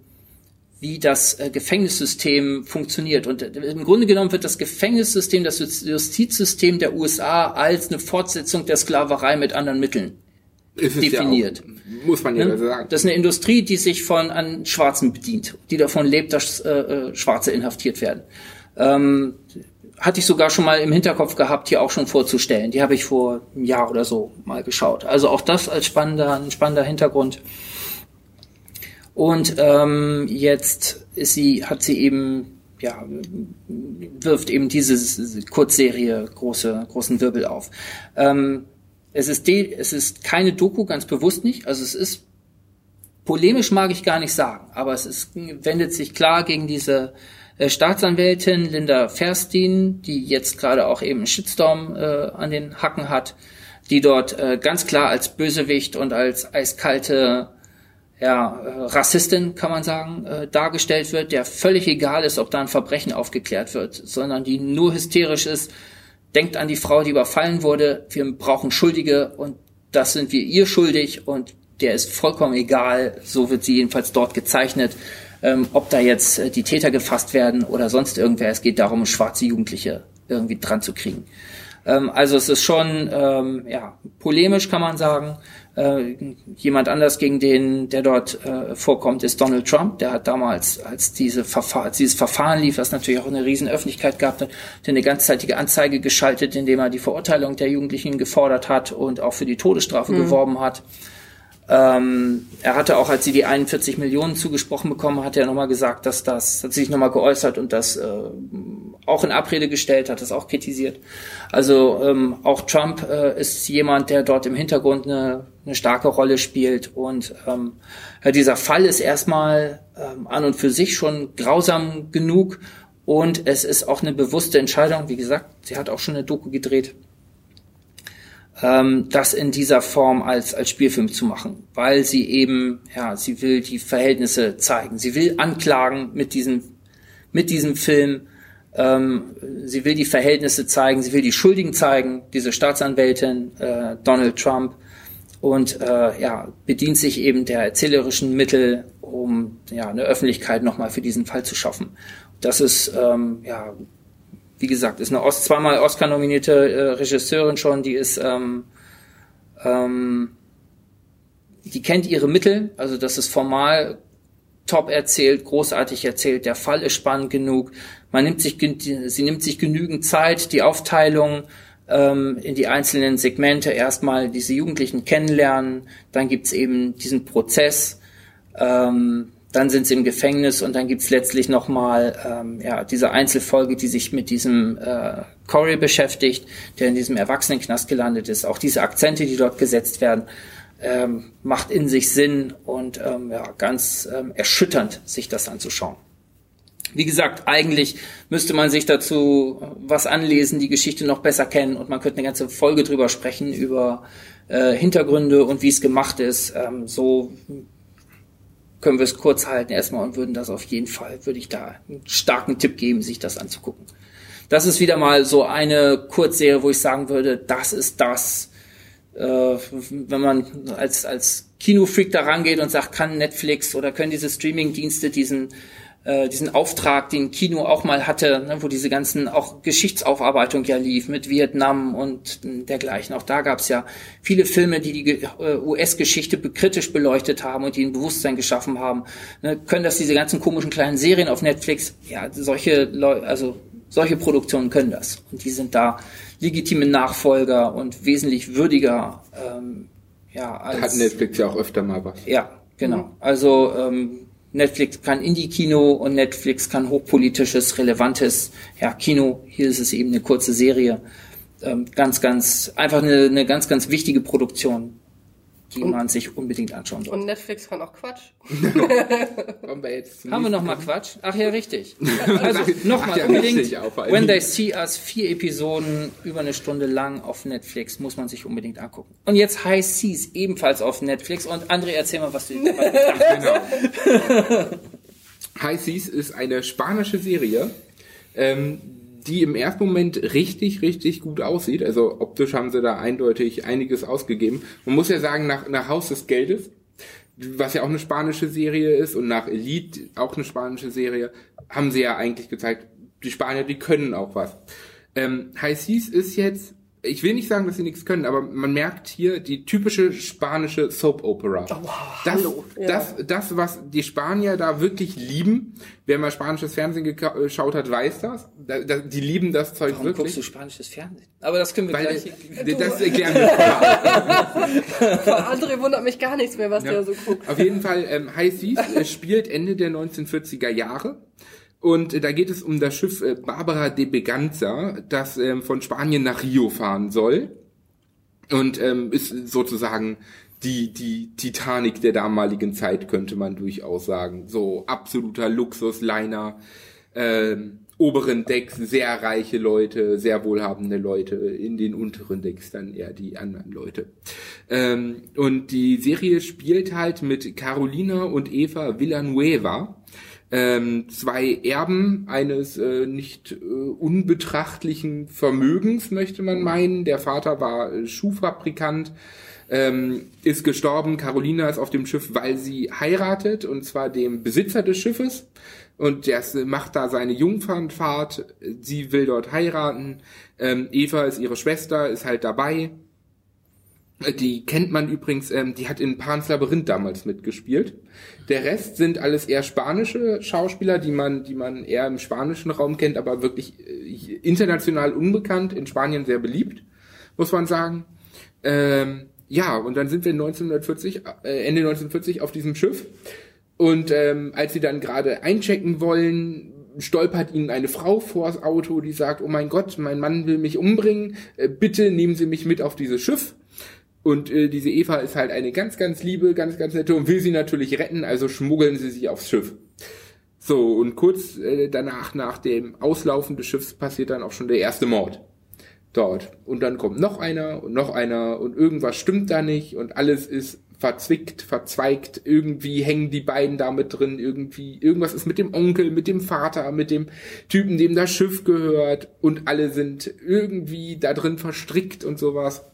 wie das äh, Gefängnissystem funktioniert. Und äh, im Grunde genommen wird das Gefängnissystem, das Justizsystem der USA als eine Fortsetzung der Sklaverei mit anderen Mitteln definiert. Ja auch, muss man ja ne? sagen. Das ist eine Industrie, die sich von an Schwarzen bedient, die davon lebt, dass äh, äh, Schwarze inhaftiert werden. Ähm, hatte ich sogar schon mal im Hinterkopf gehabt, hier auch schon vorzustellen. Die habe ich vor einem Jahr oder so mal geschaut. Also auch das als spannender, ein spannender Hintergrund. Und ähm, jetzt ist sie, hat sie eben, ja, wirft eben diese Kurzserie große, großen Wirbel auf. Ähm, es ist, de, es ist keine Doku, ganz bewusst nicht. Also es ist polemisch mag ich gar nicht sagen, aber es ist, wendet sich klar gegen diese Staatsanwältin Linda Ferstin, die jetzt gerade auch eben Shitstorm äh, an den Hacken hat, die dort äh, ganz klar als Bösewicht und als eiskalte ja, äh, Rassistin, kann man sagen, äh, dargestellt wird, der völlig egal ist, ob da ein Verbrechen aufgeklärt wird, sondern die nur hysterisch ist, denkt an die Frau, die überfallen wurde, wir brauchen Schuldige und das sind wir ihr schuldig und der ist vollkommen egal, so wird sie jedenfalls dort gezeichnet ähm, ob da jetzt äh, die Täter gefasst werden oder sonst irgendwer. Es geht darum, schwarze Jugendliche irgendwie dran zu kriegen. Ähm, also es ist schon ähm, ja, polemisch, kann man sagen. Äh, jemand anders, gegen den, der dort äh, vorkommt, ist Donald Trump. Der hat damals, als diese Verfahren, als dieses Verfahren lief, was natürlich auch eine riesen Öffentlichkeit gab, der eine ganzzeitige Anzeige geschaltet, indem er die Verurteilung der Jugendlichen gefordert hat und auch für die Todesstrafe mhm. geworben hat. Ähm, er hatte auch, als sie die 41 Millionen zugesprochen bekommen, hat er nochmal gesagt, dass das, hat sich nochmal geäußert und das äh, auch in Abrede gestellt, hat das auch kritisiert. Also ähm, auch Trump äh, ist jemand, der dort im Hintergrund eine, eine starke Rolle spielt und ähm, ja, dieser Fall ist erstmal ähm, an und für sich schon grausam genug und es ist auch eine bewusste Entscheidung. Wie gesagt, sie hat auch schon eine Doku gedreht ähm, das in dieser Form als, als Spielfilm zu machen, weil sie eben, ja, sie will die Verhältnisse zeigen. Sie will anklagen mit diesem, mit diesem Film. Ähm, sie will die Verhältnisse zeigen, sie will die Schuldigen zeigen, diese Staatsanwältin äh, Donald Trump und äh, ja, bedient sich eben der erzählerischen Mittel, um ja eine Öffentlichkeit nochmal für diesen Fall zu schaffen. Das ist ähm, ja wie gesagt, ist eine Ost, zweimal Oscar-nominierte äh, Regisseurin schon, die ist, ähm, ähm, die kennt ihre Mittel, also das ist formal top erzählt, großartig erzählt, der Fall ist spannend genug, man nimmt sich, sie nimmt sich genügend Zeit, die Aufteilung ähm, in die einzelnen Segmente, erstmal diese Jugendlichen kennenlernen, dann gibt's eben diesen Prozess, ähm, dann sind sie im Gefängnis und dann gibt's letztlich nochmal ähm, ja, diese Einzelfolge, die sich mit diesem äh, Corey beschäftigt, der in diesem Erwachsenenknast gelandet ist. Auch diese Akzente, die dort gesetzt werden, ähm, macht in sich Sinn und ähm, ja, ganz ähm, erschütternd, sich das anzuschauen. Wie gesagt, eigentlich müsste man sich dazu was anlesen, die Geschichte noch besser kennen und man könnte eine ganze Folge drüber sprechen, über äh, Hintergründe und wie es gemacht ist. Ähm, so können wir es kurz halten erstmal und würden das auf jeden Fall, würde ich da einen starken Tipp geben, sich das anzugucken. Das ist wieder mal so eine Kurzserie, wo ich sagen würde, das ist das, äh, wenn man als, als Kinofreak da rangeht und sagt, kann Netflix oder können diese Streaming-Dienste diesen äh, diesen Auftrag, den Kino auch mal hatte, ne, wo diese ganzen auch Geschichtsaufarbeitung ja lief mit Vietnam und dergleichen. Auch da gab es ja viele Filme, die die äh, US-Geschichte kritisch beleuchtet haben und die ein Bewusstsein geschaffen haben. Ne, können das diese ganzen komischen kleinen Serien auf Netflix? Ja, solche Leute, also solche Produktionen können das und die sind da legitime Nachfolger und wesentlich würdiger. Ähm, ja, als, Hat Netflix ja auch öfter mal was. Ja, genau. Also ähm, Netflix kann Indie-Kino und Netflix kann hochpolitisches, relevantes ja, Kino. Hier ist es eben eine kurze Serie. Ähm, ganz, ganz, einfach eine, eine ganz, ganz wichtige Produktion die und, man sich unbedingt anschauen soll. Und Netflix kann auch Quatsch. Haben wir noch mal Quatsch? Ach ja, richtig. Also nochmal ja, unbedingt When They See Us, vier Episoden über eine Stunde lang auf Netflix, muss man sich unbedingt angucken. Und jetzt High Seas, ebenfalls auf Netflix. Und André, erzähl mal, was du dabei gedacht hast. Genau. High Seas ist eine spanische Serie, ähm, die im ersten Moment richtig, richtig gut aussieht. Also optisch haben sie da eindeutig einiges ausgegeben. Man muss ja sagen, nach, nach Haus des Geldes, was ja auch eine spanische Serie ist und nach Elite auch eine spanische Serie, haben sie ja eigentlich gezeigt, die Spanier, die können auch was. Ähm, High Seas ist jetzt ich will nicht sagen, dass sie nichts können, aber man merkt hier die typische spanische Soap Opera. Oh, wow, das, hallo. Das, ja. das, was die Spanier da wirklich lieben, wer mal spanisches Fernsehen geschaut hat, weiß das. die lieben das Zeug Warum wirklich. guckst du spanisches Fernsehen? Aber das können wir Weil, gleich. Das erklären wir Vor André wundert mich gar nichts mehr, was ja. der so guckt. Auf jeden Fall, ähm, High Seas spielt Ende der 1940er Jahre. Und äh, da geht es um das Schiff äh, Barbara de Beganza, das ähm, von Spanien nach Rio fahren soll. Und ähm, ist sozusagen die, die Titanic der damaligen Zeit, könnte man durchaus sagen. So absoluter Luxusliner, ähm, oberen Decks sehr reiche Leute, sehr wohlhabende Leute, in den unteren Decks dann eher die anderen Leute. Ähm, und die Serie spielt halt mit Carolina und Eva Villanueva ähm, zwei Erben eines äh, nicht äh, unbetrachtlichen Vermögens, möchte man meinen. Der Vater war äh, Schuhfabrikant, ähm, ist gestorben. Carolina ist auf dem Schiff, weil sie heiratet, und zwar dem Besitzer des Schiffes. Und der macht da seine Jungfernfahrt. Sie will dort heiraten. Ähm, Eva ist ihre Schwester, ist halt dabei. Die kennt man übrigens, ähm, die hat in Pan's Labyrinth damals mitgespielt. Der Rest sind alles eher spanische Schauspieler, die man, die man eher im spanischen Raum kennt, aber wirklich äh, international unbekannt, in Spanien sehr beliebt, muss man sagen. Ähm, ja, und dann sind wir 1940, äh, Ende 1940 auf diesem Schiff. Und ähm, als sie dann gerade einchecken wollen, stolpert ihnen eine Frau vors Auto, die sagt, oh mein Gott, mein Mann will mich umbringen, äh, bitte nehmen Sie mich mit auf dieses Schiff. Und äh, diese Eva ist halt eine ganz, ganz liebe, ganz, ganz nette und will sie natürlich retten, also schmuggeln sie sie aufs Schiff. So, und kurz äh, danach, nach dem Auslaufen des Schiffs, passiert dann auch schon der erste Mord dort. Und dann kommt noch einer und noch einer und irgendwas stimmt da nicht und alles ist verzwickt, verzweigt, irgendwie hängen die beiden da mit drin, irgendwie, irgendwas ist mit dem Onkel, mit dem Vater, mit dem Typen, dem das Schiff gehört und alle sind irgendwie da drin verstrickt und sowas.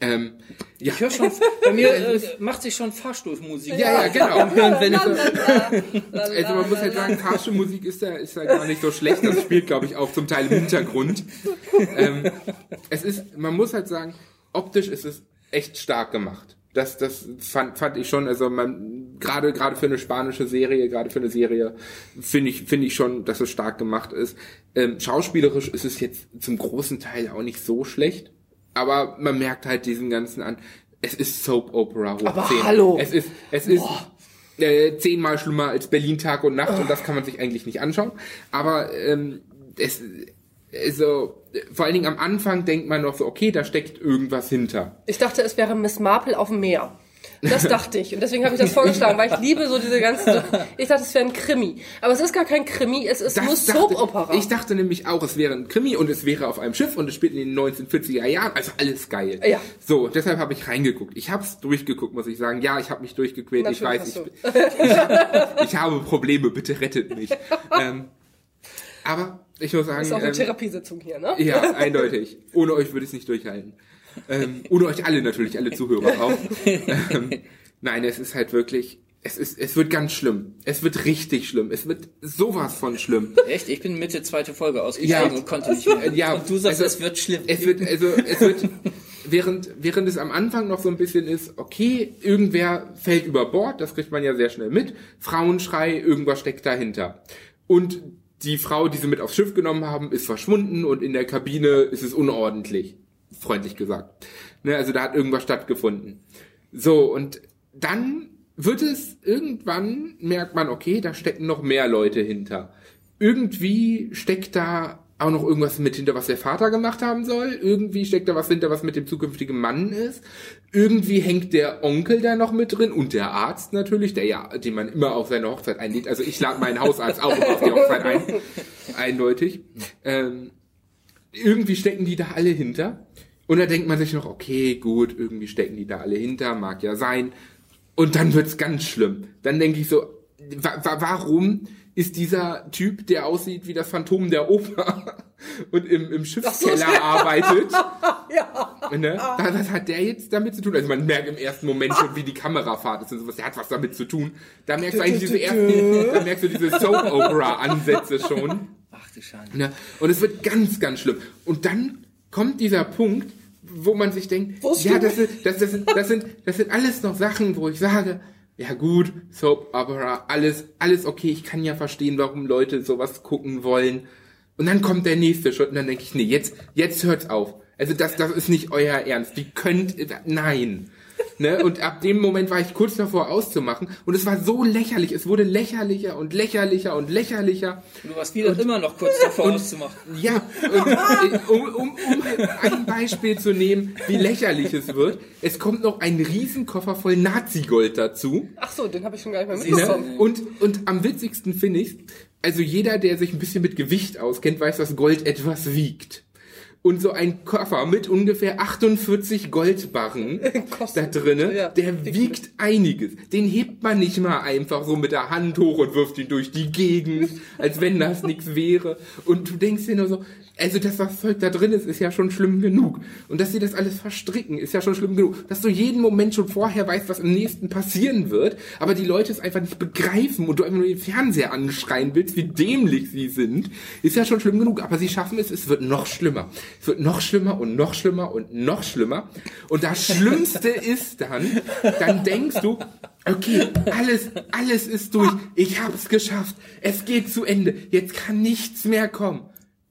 Ähm, ja. Ich höre schon, bei mir äh, macht sich schon Fahrstuhlmusik. Ja, ja, genau. Wenn ich Also man muss halt sagen, Fahrstuhlmusik ist da, ist da gar nicht so schlecht. Das spielt, glaube ich, auch zum Teil im Hintergrund. Ähm, es ist, man muss halt sagen, optisch ist es echt stark gemacht. Das, das fand, fand ich schon, also man, gerade, gerade für eine spanische Serie, gerade für eine Serie, finde ich, finde ich schon, dass es stark gemacht ist. Ähm, schauspielerisch ist es jetzt zum großen Teil auch nicht so schlecht aber man merkt halt diesen ganzen an. Es ist Soap Opera hoch Aber 10. hallo. Es ist, es ist äh, zehnmal schlimmer als Berlin Tag und Nacht und das kann man sich eigentlich nicht anschauen. Aber ähm, es, also, vor allen Dingen am Anfang denkt man noch so, okay, da steckt irgendwas hinter. Ich dachte, es wäre Miss Marple auf dem Meer. Das dachte ich. Und deswegen habe ich das vorgeschlagen, weil ich liebe so diese ganzen. Ich dachte, es wäre ein Krimi. Aber es ist gar kein Krimi, es ist nur Soap-Opera. ich dachte nämlich auch, es wäre ein Krimi und es wäre auf einem Schiff und es spielt in den 1940er Jahren. Also alles geil. Ja. So, deshalb habe ich reingeguckt. Ich habe es durchgeguckt, muss ich sagen. Ja, ich habe mich durchgequält. Ich Natürlich weiß, ich, hast ich, hab, ich habe Probleme. Bitte rettet mich. ähm, aber ich muss sagen, Das ist auch eine ähm, Therapiesitzung hier, ne? ja, eindeutig. Ohne euch würde ich es nicht durchhalten. Ähm, ohne euch alle natürlich, alle Zuhörer auch. Ähm, nein, es ist halt wirklich, es ist, es wird ganz schlimm. Es wird richtig schlimm. Es wird sowas von schlimm. echt, ich bin Mitte zweite Folge ausgestiegen Ja. und konnte nicht mehr. Ja, und du sagst, also, es wird schlimm. Es wird, also, es wird, während, während es am Anfang noch so ein bisschen ist, okay, irgendwer fällt über Bord, das kriegt man ja sehr schnell mit. Frauenschrei, irgendwas steckt dahinter. Und die Frau, die sie mit aufs Schiff genommen haben, ist verschwunden und in der Kabine ist es unordentlich. Freundlich gesagt. Ne, also da hat irgendwas stattgefunden. So, und dann wird es irgendwann, merkt man, okay, da stecken noch mehr Leute hinter. Irgendwie steckt da auch noch irgendwas mit hinter, was der Vater gemacht haben soll. Irgendwie steckt da was hinter, was mit dem zukünftigen Mann ist. Irgendwie hängt der Onkel da noch mit drin und der Arzt natürlich, der ja, den man immer auf seine Hochzeit einlädt. Also ich lade meinen Hausarzt auch auf die Hochzeit ein. Eindeutig. Ähm, irgendwie stecken die da alle hinter. Und da denkt man sich noch, okay, gut, irgendwie stecken die da alle hinter, mag ja sein. Und dann wird's ganz schlimm. Dann denke ich so, wa wa warum ist dieser Typ, der aussieht wie das Phantom der Oper und im, im Schiffskeller arbeitet, Ja. ne? Was was hat der jetzt damit zu tun? Also man merkt im ersten Moment schon, wie die Kamerafahrt ist und sowas. Der hat was damit zu tun. Da merkst du eigentlich diese ersten, da merkst du diese Soap-Opera-Ansätze schon. Du Schande. Ne? Und es wird ganz, ganz schlimm. Und dann kommt dieser Punkt, wo man sich denkt, ja, das sind, das, das, sind, das, sind, das sind alles noch Sachen, wo ich sage, ja gut, Soap Opera, alles, alles okay, ich kann ja verstehen, warum Leute sowas gucken wollen. Und dann kommt der nächste Schritt und dann denke ich, nee, jetzt, jetzt hört's auf. Also das, das ist nicht euer Ernst. Wie könnt, nein. Ne? Und ab dem Moment war ich kurz davor auszumachen und es war so lächerlich. Es wurde lächerlicher und lächerlicher und lächerlicher. Du warst wieder immer noch kurz davor auszumachen. Ja, und, äh, um, um, um ein Beispiel zu nehmen, wie lächerlich es wird. Es kommt noch ein Riesenkoffer voll Nazi-Gold dazu. Ach so, den habe ich schon gar nicht mehr Ne? mitbekommen. Und, und am witzigsten finde ich, also jeder, der sich ein bisschen mit Gewicht auskennt, weiß, dass Gold etwas wiegt. Und so ein Koffer mit ungefähr 48 Goldbarren da drinnen, Ja. der wiegt einiges. Den hebt man nicht mal einfach so mit der Hand hoch und wirft ihn durch die Gegend, als wenn das nichts wäre. Und du denkst dir nur so, also das, was Zeug da drin ist, ist ja schon schlimm genug. Und dass sie das alles verstricken, ist ja schon schlimm genug. Dass du jeden Moment schon vorher weißt, was im nächsten passieren wird, aber die Leute es einfach nicht begreifen und du einfach nur den Fernseher anschreien willst, wie dämlich sie sind, ist ja schon schlimm genug. Aber sie schaffen es, es wird noch schlimmer. Es wird noch schlimmer und noch schlimmer und noch schlimmer. Und das Schlimmste ist dann, dann denkst du, okay, alles, alles ist durch. Ich hab's geschafft. Es geht zu Ende. Jetzt kann nichts mehr kommen.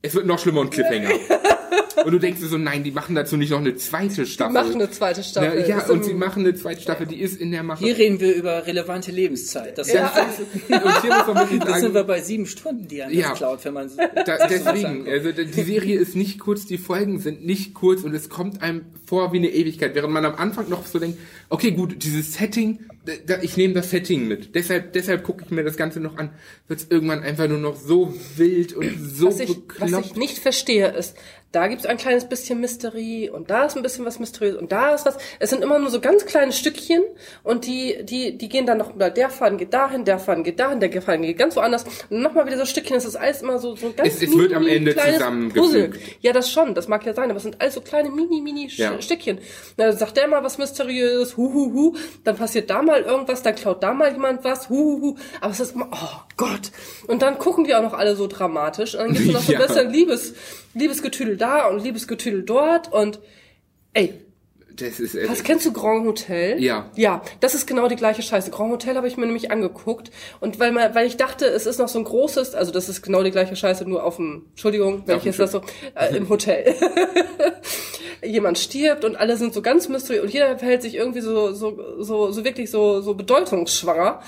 Es wird noch schlimmer und Cliffhanger. Und du denkst dir so, nein, die machen dazu nicht noch eine zweite Staffel. Die machen eine zweite Staffel. Ja, ja Ist und sie machen eine zweite Staffel, die ist in der Mache. Hier reden wir über relevante Lebenszeit. Das, Ja. sind, Und hier muss man wirklich das sind sagen, wir bei sieben Stunden, die an Ja. das klaut, wenn man da, deswegen, also die Serie ist nicht kurz, die Folgen sind nicht kurz und es kommt einem vor wie eine Ewigkeit, während man am Anfang noch so denkt, okay, gut, dieses Setting, da, ich nehme das Setting mit. Deshalb, deshalb gucke ich mir das Ganze noch an. Wird es irgendwann einfach nur noch so wild und so was ich, was bekloppt. ich nicht verstehe, ist, da gibt's ein kleines bisschen Mysterie und da ist ein bisschen was mysteriös und da ist was. Es sind immer nur so ganz kleine Stückchen und die, die, die gehen dann noch, der Faden geht dahin, der Faden geht dahin, der Faden geht ganz woanders und nochmal wieder so Stückchen. Es ist alles immer so, so ein ganz Es- es wird am mini, Ende zusammengefügt. Ja, das schon, das mag ja sein, aber es sind alles so kleine mini, mini Ja. Stückchen. Na, dann sagt der mal was mysteriös, hu, hu, hu, dann passiert da mal irgendwas, dann klaut da mal jemand was, hu, hu, hu. Aber es ist immer, oh Gott. Und dann gucken die auch noch alle so dramatisch. Und dann gibt's noch so ein Ja. bisschen Liebes, Liebesgetüdel da und Liebesgetüdel dort und, ey, Das ist, äh, was kennst du Grand Hotel? Ja. Ja, das ist genau die gleiche Scheiße. Grand Hotel habe ich mir nämlich angeguckt und weil man, weil ich dachte, es ist noch so ein großes, also das ist genau die gleiche Scheiße, nur auf dem, Entschuldigung, jetzt das so, äh, im Hotel. Jemand stirbt und alle sind so ganz mysteriös und jeder verhält sich irgendwie so, so, so, so wirklich so, so bedeutungsschwanger.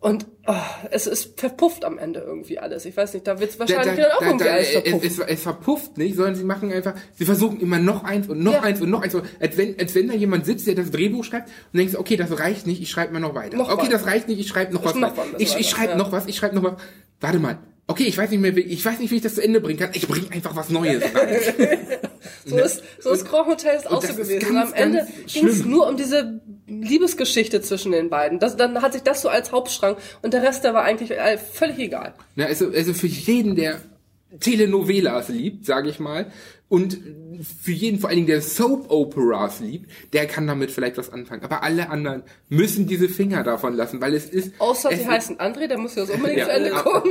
Und oh, es ist verpufft am Ende irgendwie alles. Ich weiß nicht, da wird es wahrscheinlich dann auch irgendwie alles verpufft. es, es, es verpufft nicht, sondern sie machen einfach, sie versuchen immer noch eins und noch Ja. eins und noch eins. Als wenn, als wenn da jemand sitzt, der das Drehbuch schreibt und denkst, okay, das reicht nicht, ich schreibe mal noch weiter. Noch okay, was. das reicht nicht, ich schreibe noch was. noch weiter. was ich ich weiter, schreibe ja. noch was, ich schreibe noch was. Warte mal. Okay, ich weiß nicht mehr, wie, ich weiß nicht, wie ich das zu Ende bringen kann. Ich bringe einfach was Neues rein. So ist, so ist Grand Hotel ist auch so gewesen. ganz, und am Ende ging es nur um diese Liebesgeschichte zwischen den beiden. Das, dann hat sich das so als Hauptstrang und der Rest, der war eigentlich äh, völlig egal. Na, also, also für jeden, der Telenovelas liebt, sage ich mal, und für jeden vor allen Dingen, der Soap Operas liebt, der kann damit vielleicht was anfangen. Aber alle anderen müssen diese Finger davon lassen, weil es ist. Außer es sie ist- heißen André, der muss ja so unbedingt Ja. zu Ende gucken.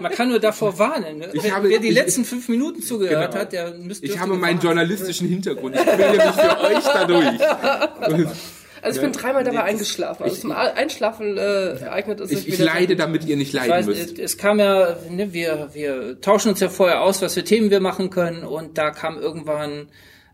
Man kann nur davor warnen. Ne? Ich wer, habe- wer die ich- letzten fünf Minuten zugehört Genau. hat, der müsste. Ich habe meinen journalistischen Hintergrund. Ich quäle mich für euch dadurch. Also ich bin dreimal dabei eingeschlafen. Also zum Einschlafen äh, eignet es sich Ich, ich leide, damit ihr nicht Ich leiden weiß, müsst. es, es kam ja, ne, wir, wir tauschen uns ja vorher aus, was für Themen wir machen können und da kam irgendwann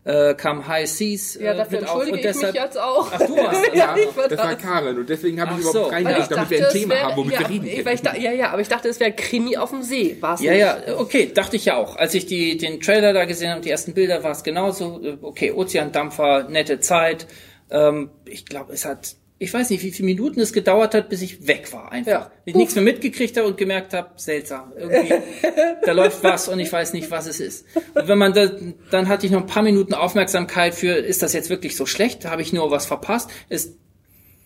äh, kam High Seas äh, Ja, dafür mit auf entschuldige und ich deshalb. mich jetzt auch. Ach, du warst das. Ja, ich war das war. Karen und deswegen habe ich überhaupt so. Ich damit wir ein Thema wär- haben, womit ja, wir reden ich- weil ich können. da, ja, ja, aber ich dachte, es wäre Krimi auf dem See. War's Ja, nicht. ja, okay, dachte ich ja auch. Als ich die, den Trailer da gesehen habe, die ersten Bilder, war es genauso. Äh, Okay, Ozeandampfer, nette Zeit. Ähm, ich glaube, es hat, ich weiß nicht, wie viele Minuten es gedauert hat, bis ich weg war einfach. Ja. Ich nichts mehr mitgekriegt habe und gemerkt habe, seltsam. Irgendwie, da läuft was und ich weiß nicht, was es ist. Und wenn man da, dann hatte ich noch ein paar Minuten Aufmerksamkeit für, ist das jetzt wirklich so schlecht? Habe ich nur was verpasst? Es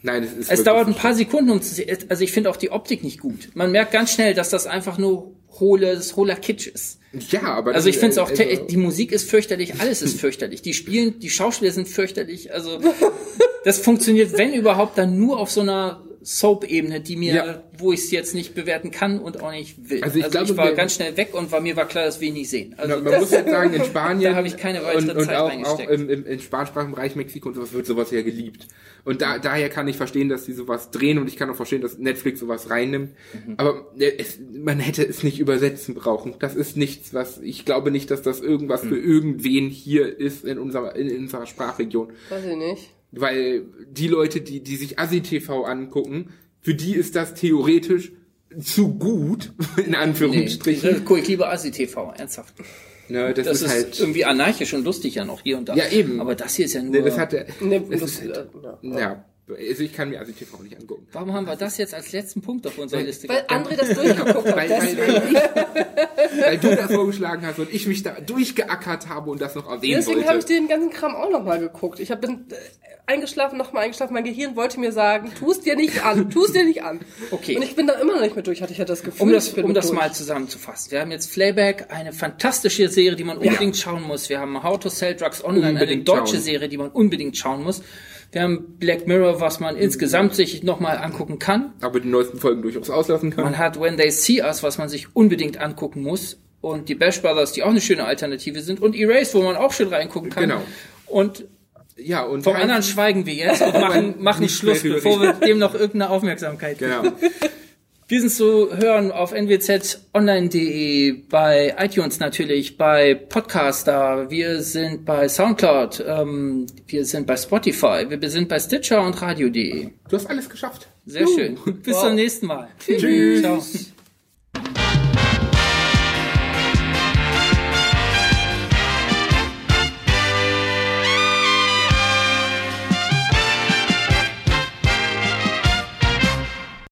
Nein, es ist es dauert ein paar Sekunden, um zu sehen. Also ich finde auch die Optik nicht gut. Man merkt ganz schnell, dass das einfach nur hohles, hohler Kitsch ist. Ja, aber Also ich finde es auch, also- te- die Musik ist fürchterlich, alles ist fürchterlich. Die spielen, die Schauspieler sind fürchterlich. Also das funktioniert, wenn überhaupt, dann nur auf so einer Soap-Ebene, die mir, Ja. wo ich es jetzt nicht bewerten kann und auch nicht will. Also ich glaube, war wir- ganz schnell weg und war mir war klar, dass wir ihn nicht sehen. Also man muss jetzt sagen, in Spanien Da habe ich keine weitere und, und Zeit auch, auch reingesteckt. im, im, im spanisprachigen Bereich Mexiko und sowas wird sowas ja geliebt. Und da, daher kann ich verstehen, dass die sowas drehen und ich kann auch verstehen, dass Netflix sowas reinnimmt. Mhm. Aber äh, es, man hätte es nicht übersetzen brauchen. Das ist nichts, was ich glaube nicht, dass das irgendwas Mhm. für irgendwen hier ist in unserer in, unserer Sprachregion. Weiß ich nicht. Weil die Leute, die, die sich ASI-TV angucken, für die ist das theoretisch zu gut, in nee, Anführungsstrichen. guck ich lieber ASI-TV, ernsthaft. Ne, das, Das ist, ist, halt. irgendwie anarchisch und lustig ja noch hier und da. Ja, eben. Aber das hier ist ja nur. Ne, das hat der, Ne, das, ist halt, ja. ja, also ich kann mir ASI-TV nicht angucken. Warum haben wir das jetzt als letzten Punkt auf unserer Liste Weil? André das durchgeguckt hat. Weil, weil, Deswegen, weil, weil du das vorgeschlagen hast und ich mich da durchgeackert habe und das noch erwähnen deswegen habe ich wollte. den ganzen Kram auch nochmal geguckt. Ich habe bin äh, eingeschlafen, nochmal eingeschlafen. Mein Gehirn wollte mir sagen, tu es dir nicht an, tu es dir nicht an. Okay. Und ich bin da immer noch nicht mehr durch, hatte ich ja das Gefühl. Um das, um das durch. mal zusammenzufassen. Wir haben jetzt Flayback, eine fantastische Serie, die man unbedingt schauen muss. Wir haben How to Sell Drugs Online, eine Unbedingt deutsche schauen. Serie, die man unbedingt schauen muss. Wir haben Black Mirror, was man insgesamt sich nochmal angucken kann. Aber die neuesten Folgen durchaus auslassen kann. Man hat When They See Us, was man sich unbedingt angucken muss. Und die Bash Brothers, die auch eine schöne Alternative sind. Und Erase, wo man auch schön reingucken kann. Genau. Und ja, und vom kein- anderen schweigen wir jetzt und machen, machen Schluss, bevor wir dem noch irgendeine Aufmerksamkeit geben. Genau. Wir sind zu hören auf nwzonline.de, bei iTunes natürlich, bei Podcaster, wir sind bei Soundcloud, ähm, wir sind bei Spotify, wir sind bei Stitcher und Radio.de. Du hast alles geschafft. Sehr schön. Bis Wow. zum nächsten Mal. Tschüss. Ciao.